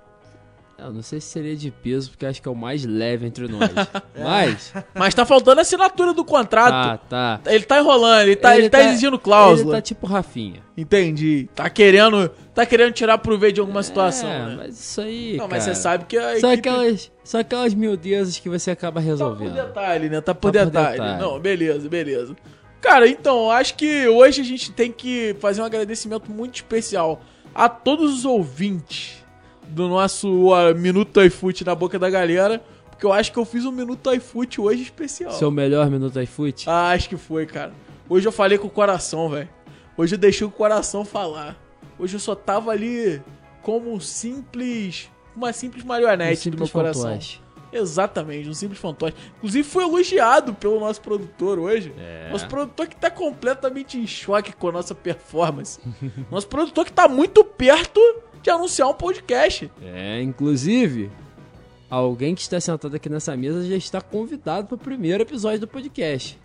Eu não sei se seria de peso, porque acho que é o mais leve entre nós. Mas. Mas tá faltando a assinatura do Tá, contrato. tá. Ele tá enrolando, ele tá, ele tá, exigindo cláusula. Ele tá tipo Rafinha. Entendi. Tá querendo, tá querendo tirar proveito de alguma situação, é, né? mas isso aí. Não, mas cara, você sabe que a São equipe aquelas, são aquelas miudezas que você acaba Tá por resolvendo. detalhe, né? Tá por, Tá por detalhe. detalhe. Não, beleza, beleza. Cara, então, acho que hoje a gente tem que fazer um agradecimento muito especial a todos os ouvintes do nosso uh, Minuto iFoot na boca da galera, porque eu acho que eu fiz um Minuto iFoot hoje especial. Seu melhor minuto iFoot? Ah, acho que foi, cara. Hoje eu falei com o coração, velho. Hoje eu deixei o coração falar. Hoje eu só tava ali como um simples. Uma simples marionete Um simples do meu coração. fantoche. Exatamente, um simples fantoche. Inclusive foi elogiado pelo nosso produtor hoje. É. Nosso produtor que tá completamente em choque com a nossa performance. nosso produtor que tá muito perto de anunciar um podcast. É, inclusive, alguém que está sentado aqui nessa mesa já está convidado para o primeiro episódio do podcast.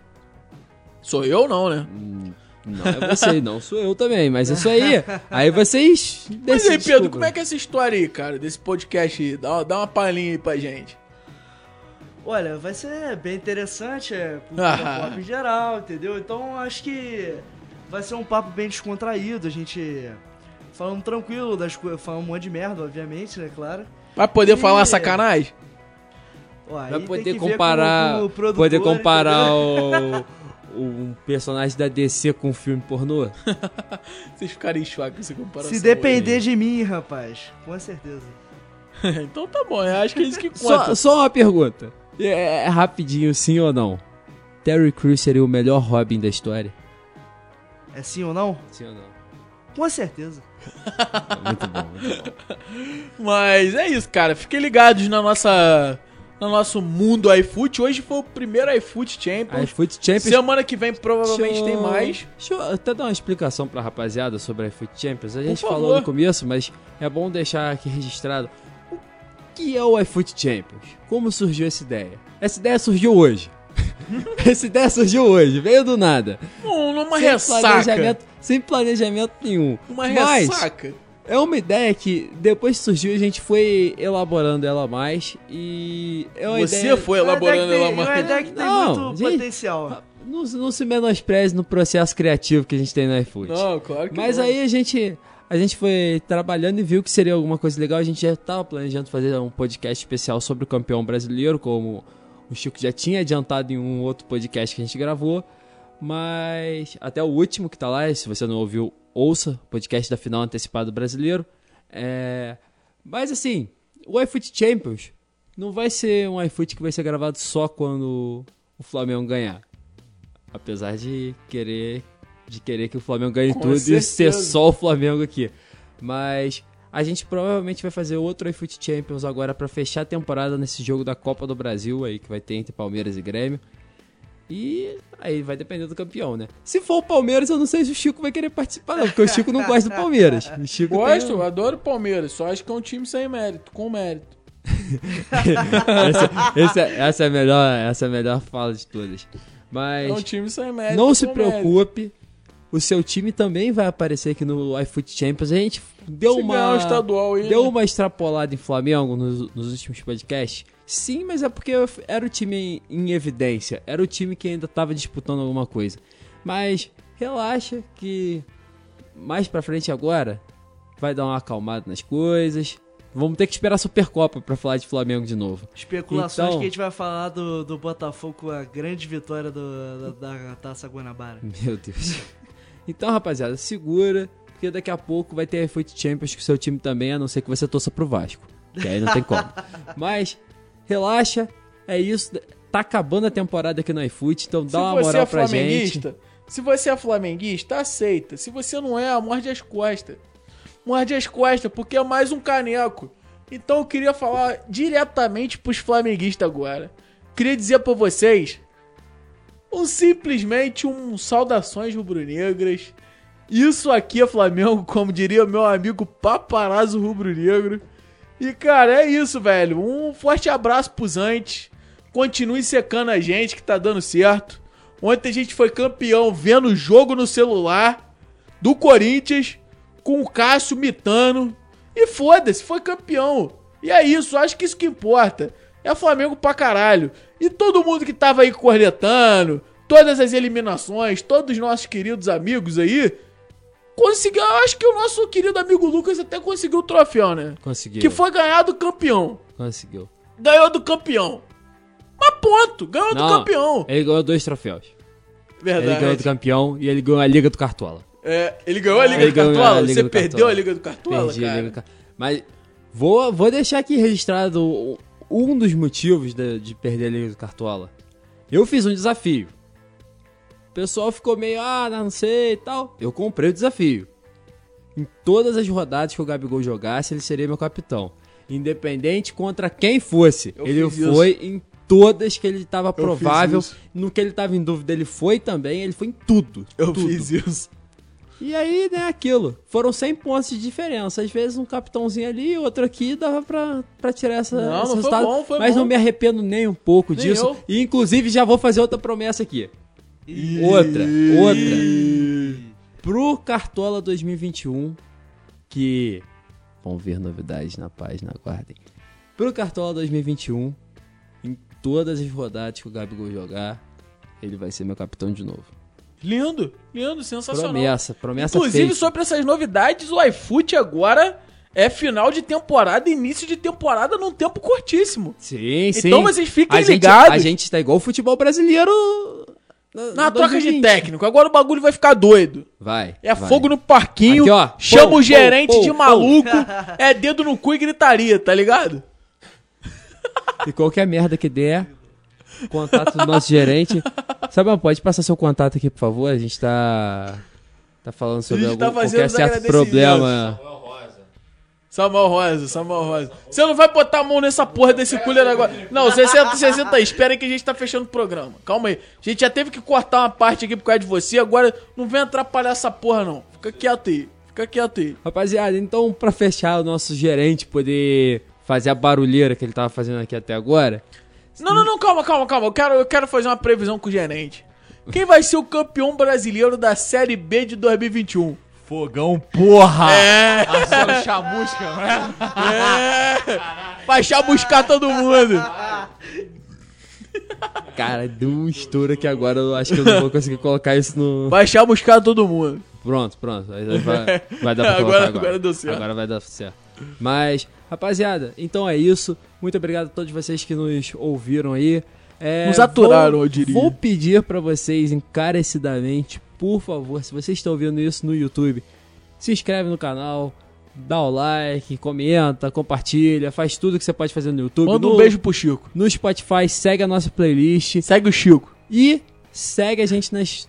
Sou eu não, né? Não é você, não sou eu também, mas isso aí. Aí vocês Mas decidem. aí, Pedro, como é que é essa história aí, cara, desse podcast aí? Dá, uma- dá uma palhinha aí pra gente. Olha, vai ser bem interessante, é cultura Ah. pop em geral, entendeu? Então acho que vai ser um papo bem descontraído, a gente falando tranquilo das coisas, falando um monte de merda, obviamente, né, claro. Vai poder E- falar sacanagem? Aí Vai tem poder ver com- comparar. com o produtor, poder comparar entendeu? o, um personagem da DC com um filme pornô? Vocês ficarem em choque com essa comparação. Se depender de mim, rapaz, com certeza. aí. então tá bom, eu acho que é isso que Só, conta. só uma pergunta. É, é rapidinho, sim ou não? Terry Crews seria o melhor Robin da história? É sim ou não? Sim ou não? Com certeza. Muito bom, muito bom. Mas é isso, cara. Fiquem ligados na nossa. No nosso mundo iFoot. Hoje foi o primeiro iFoot Champions. iFoot Champions. Semana que vem provavelmente Deixa eu- tem mais. Deixa eu até dar uma explicação pra rapaziada sobre iFoot Champions. A gente falou no começo, mas é bom deixar aqui registrado. O que é o iFoot Champions? Como surgiu essa ideia? Essa ideia surgiu hoje. essa ideia surgiu hoje, veio do nada. Num- Numa sem ressaca. planejamento, sem planejamento nenhum. Uma Mas ressaca. é uma ideia que depois que surgiu a gente foi elaborando ela mais e é uma Você ideia foi É uma elaborando ideia que ela tem- É uma mais. ideia que tem Não, muito gente. potencial. não, não se menospreze no processo criativo que a gente tem no iFood. Não, claro que Mas não. aí a gente, a gente foi trabalhando e viu que seria alguma coisa legal. A gente já estava planejando fazer um podcast especial sobre o campeão brasileiro, como o Chico já tinha adiantado em um outro podcast que a gente gravou. Mas até o último que tá lá, se você não ouviu, ouça, podcast da final antecipada brasileiro. É, mas assim, o iFoot Champions não vai ser um iFoot que vai ser gravado só quando o Flamengo ganhar. Apesar de querer de querer que o Flamengo ganhe Com tudo e ser certeza. só o Flamengo aqui. Mas a gente provavelmente vai fazer outro iFoot Champions agora pra fechar a temporada nesse jogo da Copa do Brasil aí que vai ter entre Palmeiras e Grêmio. E aí vai depender do campeão, né? Se for o Palmeiras, eu não sei se o Chico vai querer participar, não, porque o Chico não gosta do Palmeiras. O Chico tem Gosto, um- eu adoro o Palmeiras, só acho que é um time sem mérito, com mérito. essa, essa- essa é a melhor, essa é a melhor fala de todas. Mas É um time sem mérito. não se mérito. preocupe, o seu time também vai aparecer aqui no iFoot Champions. A gente deu Se uma um estadual aí, deu né? uma extrapolada em Flamengo nos, nos últimos podcasts. Sim, mas é porque era o time em, em evidência, era o time que ainda estava disputando alguma coisa. Mas relaxa que mais pra frente agora vai dar uma acalmada nas coisas. Vamos ter que esperar a Supercopa pra falar de Flamengo de novo. Especulações Então- que a gente vai falar do, do Botafogo com a grande vitória do- da, da Taça Guanabara. Meu Deus. Então, rapaziada, segura, porque daqui a pouco vai ter iFoot Champions com o seu time também, a não ser que você torça pro Vasco. Que aí não tem como. Mas, relaxa, é isso. Tá acabando a temporada aqui no iFoot, então dá se uma moral é pra gente. flamenguista, se você é flamenguista, aceita. Se você não é, morde as costas. Morde as costas, porque é mais um caneco. Então eu queria falar diretamente pros flamenguistas agora. Queria dizer pra vocês um simplesmente um saudações rubro-negras. Isso aqui é Flamengo, como diria meu amigo paparazzo rubro-negro. E cara, é isso, velho. Um forte abraço pros antes. Continue secando a gente que tá dando certo. Ontem a gente foi campeão vendo o jogo no celular do Corinthians com o Cássio mitando. E foda-se, foi campeão. E é isso, acho que isso que importa. É Flamengo pra caralho. E todo mundo que tava aí cornetando, todas as eliminações, todos os nossos queridos amigos aí, conseguiu. eu Acho que o nosso querido amigo Lucas até conseguiu o troféu, né? Conseguiu. Que foi ganhar do campeão. Conseguiu. Ganhou do campeão. Mas ponto, ganhou do Não, campeão. Ele ganhou dois troféus. Ele ganhou do Verdade. campeão e ele ganhou a Liga do Cartola. É, ele ganhou a Liga Ele do Cartola? a Liga Você do perdeu Cartola. a Liga do Cartola, Perdi a cara? Liga do Mas vou, vou deixar aqui registrado o- um dos motivos de, de perder a Liga do Cartola. Eu fiz um desafio. O pessoal ficou meio, ah, não sei e tal. Eu comprei o desafio. Em todas as rodadas que o Gabigol jogasse, ele seria meu capitão. Independente contra quem fosse. Eu ele fiz isso. foi em todas que ele estava provável. No que ele estava em dúvida, ele foi também. Ele foi em tudo. Eu tudo. fiz isso. E aí, né, aquilo. Foram 100 pontos de diferença. Às vezes um capitãozinho ali, outro aqui, dava pra, pra tirar essa, Não, esse não foi resultado. bom, foi mas bom. não me arrependo nem um pouco Nem disso. eu. E inclusive já vou fazer outra promessa aqui. Outra, outra. Pro Cartola 2021, que vão ver novidades na página, aguardem. Pro Cartola 2021, em todas as rodadas que o Gabigol jogar, ele vai ser meu capitão de novo. Lindo, lindo, sensacional. Promessa, promessa Inclusive, feita. sobre essas novidades, o iFoot agora é final de temporada, início de temporada num tempo curtíssimo. Sim, sim. Então vocês fiquem a gente, ligados. A gente tá igual o futebol brasileiro. Na, Na no troca de 2020. técnico, agora o bagulho vai ficar doido. Vai. É vai. fogo no parquinho, Aqui, ó. chama Pou, o gerente pou, de pou, maluco, é dedo no cu e gritaria, tá ligado? E qualquer merda que der, contato do nosso gerente. Sabe, pode passar seu contato aqui, por favor? A gente tá. Tá falando sobre algum, tá fazendo qualquer certo problema. Samuel Rosa, Samuel Rosa. Você não vai botar a mão nessa porra desse cooler agora. Não, você senta, você senta aí. Espera aí que a gente tá fechando o programa. Calma aí. A gente já teve que cortar uma parte aqui por causa de você. Agora não vem atrapalhar essa porra, não. Fica quieto aí. Fica quieto aí. Rapaziada, então pra fechar o nosso gerente poder fazer a barulheira que ele tava fazendo aqui até agora. Não, não, não, calma, calma, calma. Eu quero, eu quero fazer uma previsão com o gerente. Quem vai ser o campeão brasileiro da Série B de 2021? Fogão, porra! É, Marcelo Chamusca, né? é. Vai chamuscar todo mundo. Cara, deu um estouro aqui agora. Eu acho que eu não vou conseguir colocar isso no. Baixar buscar todo mundo. Pronto, pronto. Vai, vai dar pra Agora- colocar agora. agora deu certo. Agora vai dar certo. Mas, rapaziada, então é isso. Muito obrigado a todos vocês que nos ouviram aí. É, Nos aturaram, vou, eu diria. Vou pedir pra vocês encarecidamente, por favor, se vocês estão ouvindo isso no YouTube, se inscreve no canal, dá o like, comenta, compartilha, faz tudo que você pode fazer no YouTube. Manda no, um beijo pro Chico. no Spotify, segue a nossa playlist. Segue o Chico. E segue a gente nas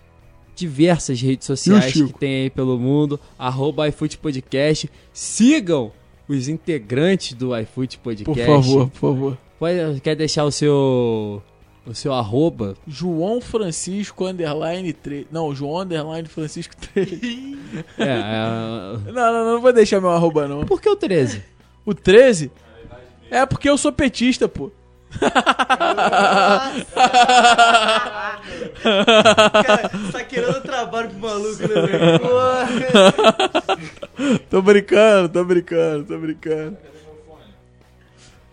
diversas redes sociais que tem aí pelo mundo, arroba iFood Podcast. Sigam os integrantes do iFood Podcast. Por favor, por favor. Pode, quer deixar o seu o seu arroba? João Francisco underline 3. Não, João underline Francisco 3. É, é, não, não, não vou deixar meu arroba não. por que o 13? O 13? É porque eu sou petista, pô. Cara, tá querendo trabalho pro maluco, né? Porra. tô brincando, tô brincando, tô brincando.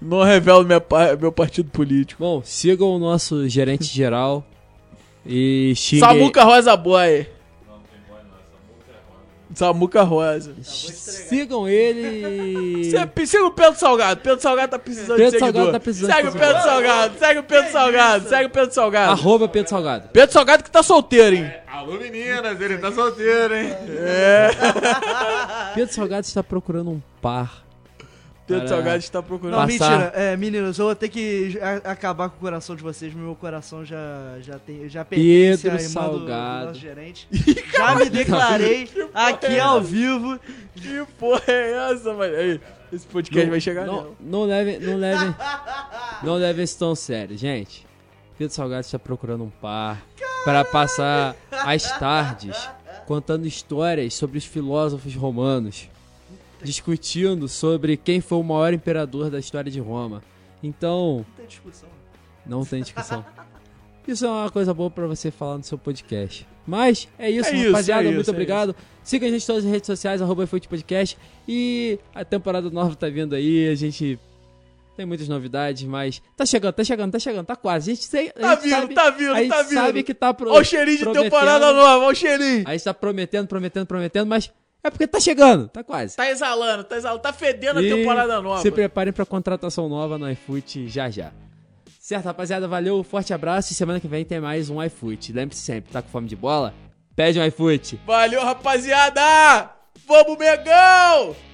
Não revelo minha, pa- meu partido político. Bom, sigam o nosso gerente geral e xinguem... Samuca Rosa Boy. Samuca Rosa. Sigam ele Siga o Pedro Salgado. Pedro Salgado tá precisando Pedro de seguidor. Salgado tá precisando de segue o seguidor. Pedro Salgado, segue o Pedro Salgado, segue o Pedro Salgado. Arroba Pedro Salgado. Pedro Salgado que tá solteiro, hein? Alô, meninas, ele tá solteiro, hein? É. Pedro Salgado está procurando um par. Pedro Salgado está procurando. Não, Passar. mentira. É, meninos, eu vou ter que a- acabar com o coração de vocês. Meu coração já, já tem. Já pertence Pedro irmã do- do Salgado. nosso gerente. Já me declarei aqui ao vivo. Que porra é essa, mano? Aí, esse podcast vai chegar não, não levem, não levem, não levem isso tão sério, gente. Pedro Salgado está procurando um par para passar as tardes contando histórias sobre os filósofos romanos, discutindo sobre quem foi o maior imperador da história de Roma. Então, Não tem discussão. não tem discussão. Isso é uma coisa boa para você falar no seu podcast. Mas é isso, É isso, rapaziada. é muito isso, é obrigado. Siga a gente em todas as redes sociais, arroba Podcast. E a temporada nova tá vindo aí. A gente tem muitas novidades, mas tá chegando, tá chegando, tá chegando, tá quase. A gente, sei, a Tá gente vindo, sabe, tá vindo, a gente tá vindo. sabe que tá pro, Olha o cheirinho de temporada nova, olha o cheirinho. A gente tá prometendo, prometendo, prometendo, mas é porque tá chegando, tá quase. Tá exalando, tá exalando, tá fedendo E a temporada nova. Se preparem pra contratação nova no iFood já já. Certo, rapaziada, valeu, forte abraço e semana que vem tem mais um iFood. Lembre-se sempre, tá com fome de bola? Pede um iFood. Valeu, rapaziada! Vamos, Megão!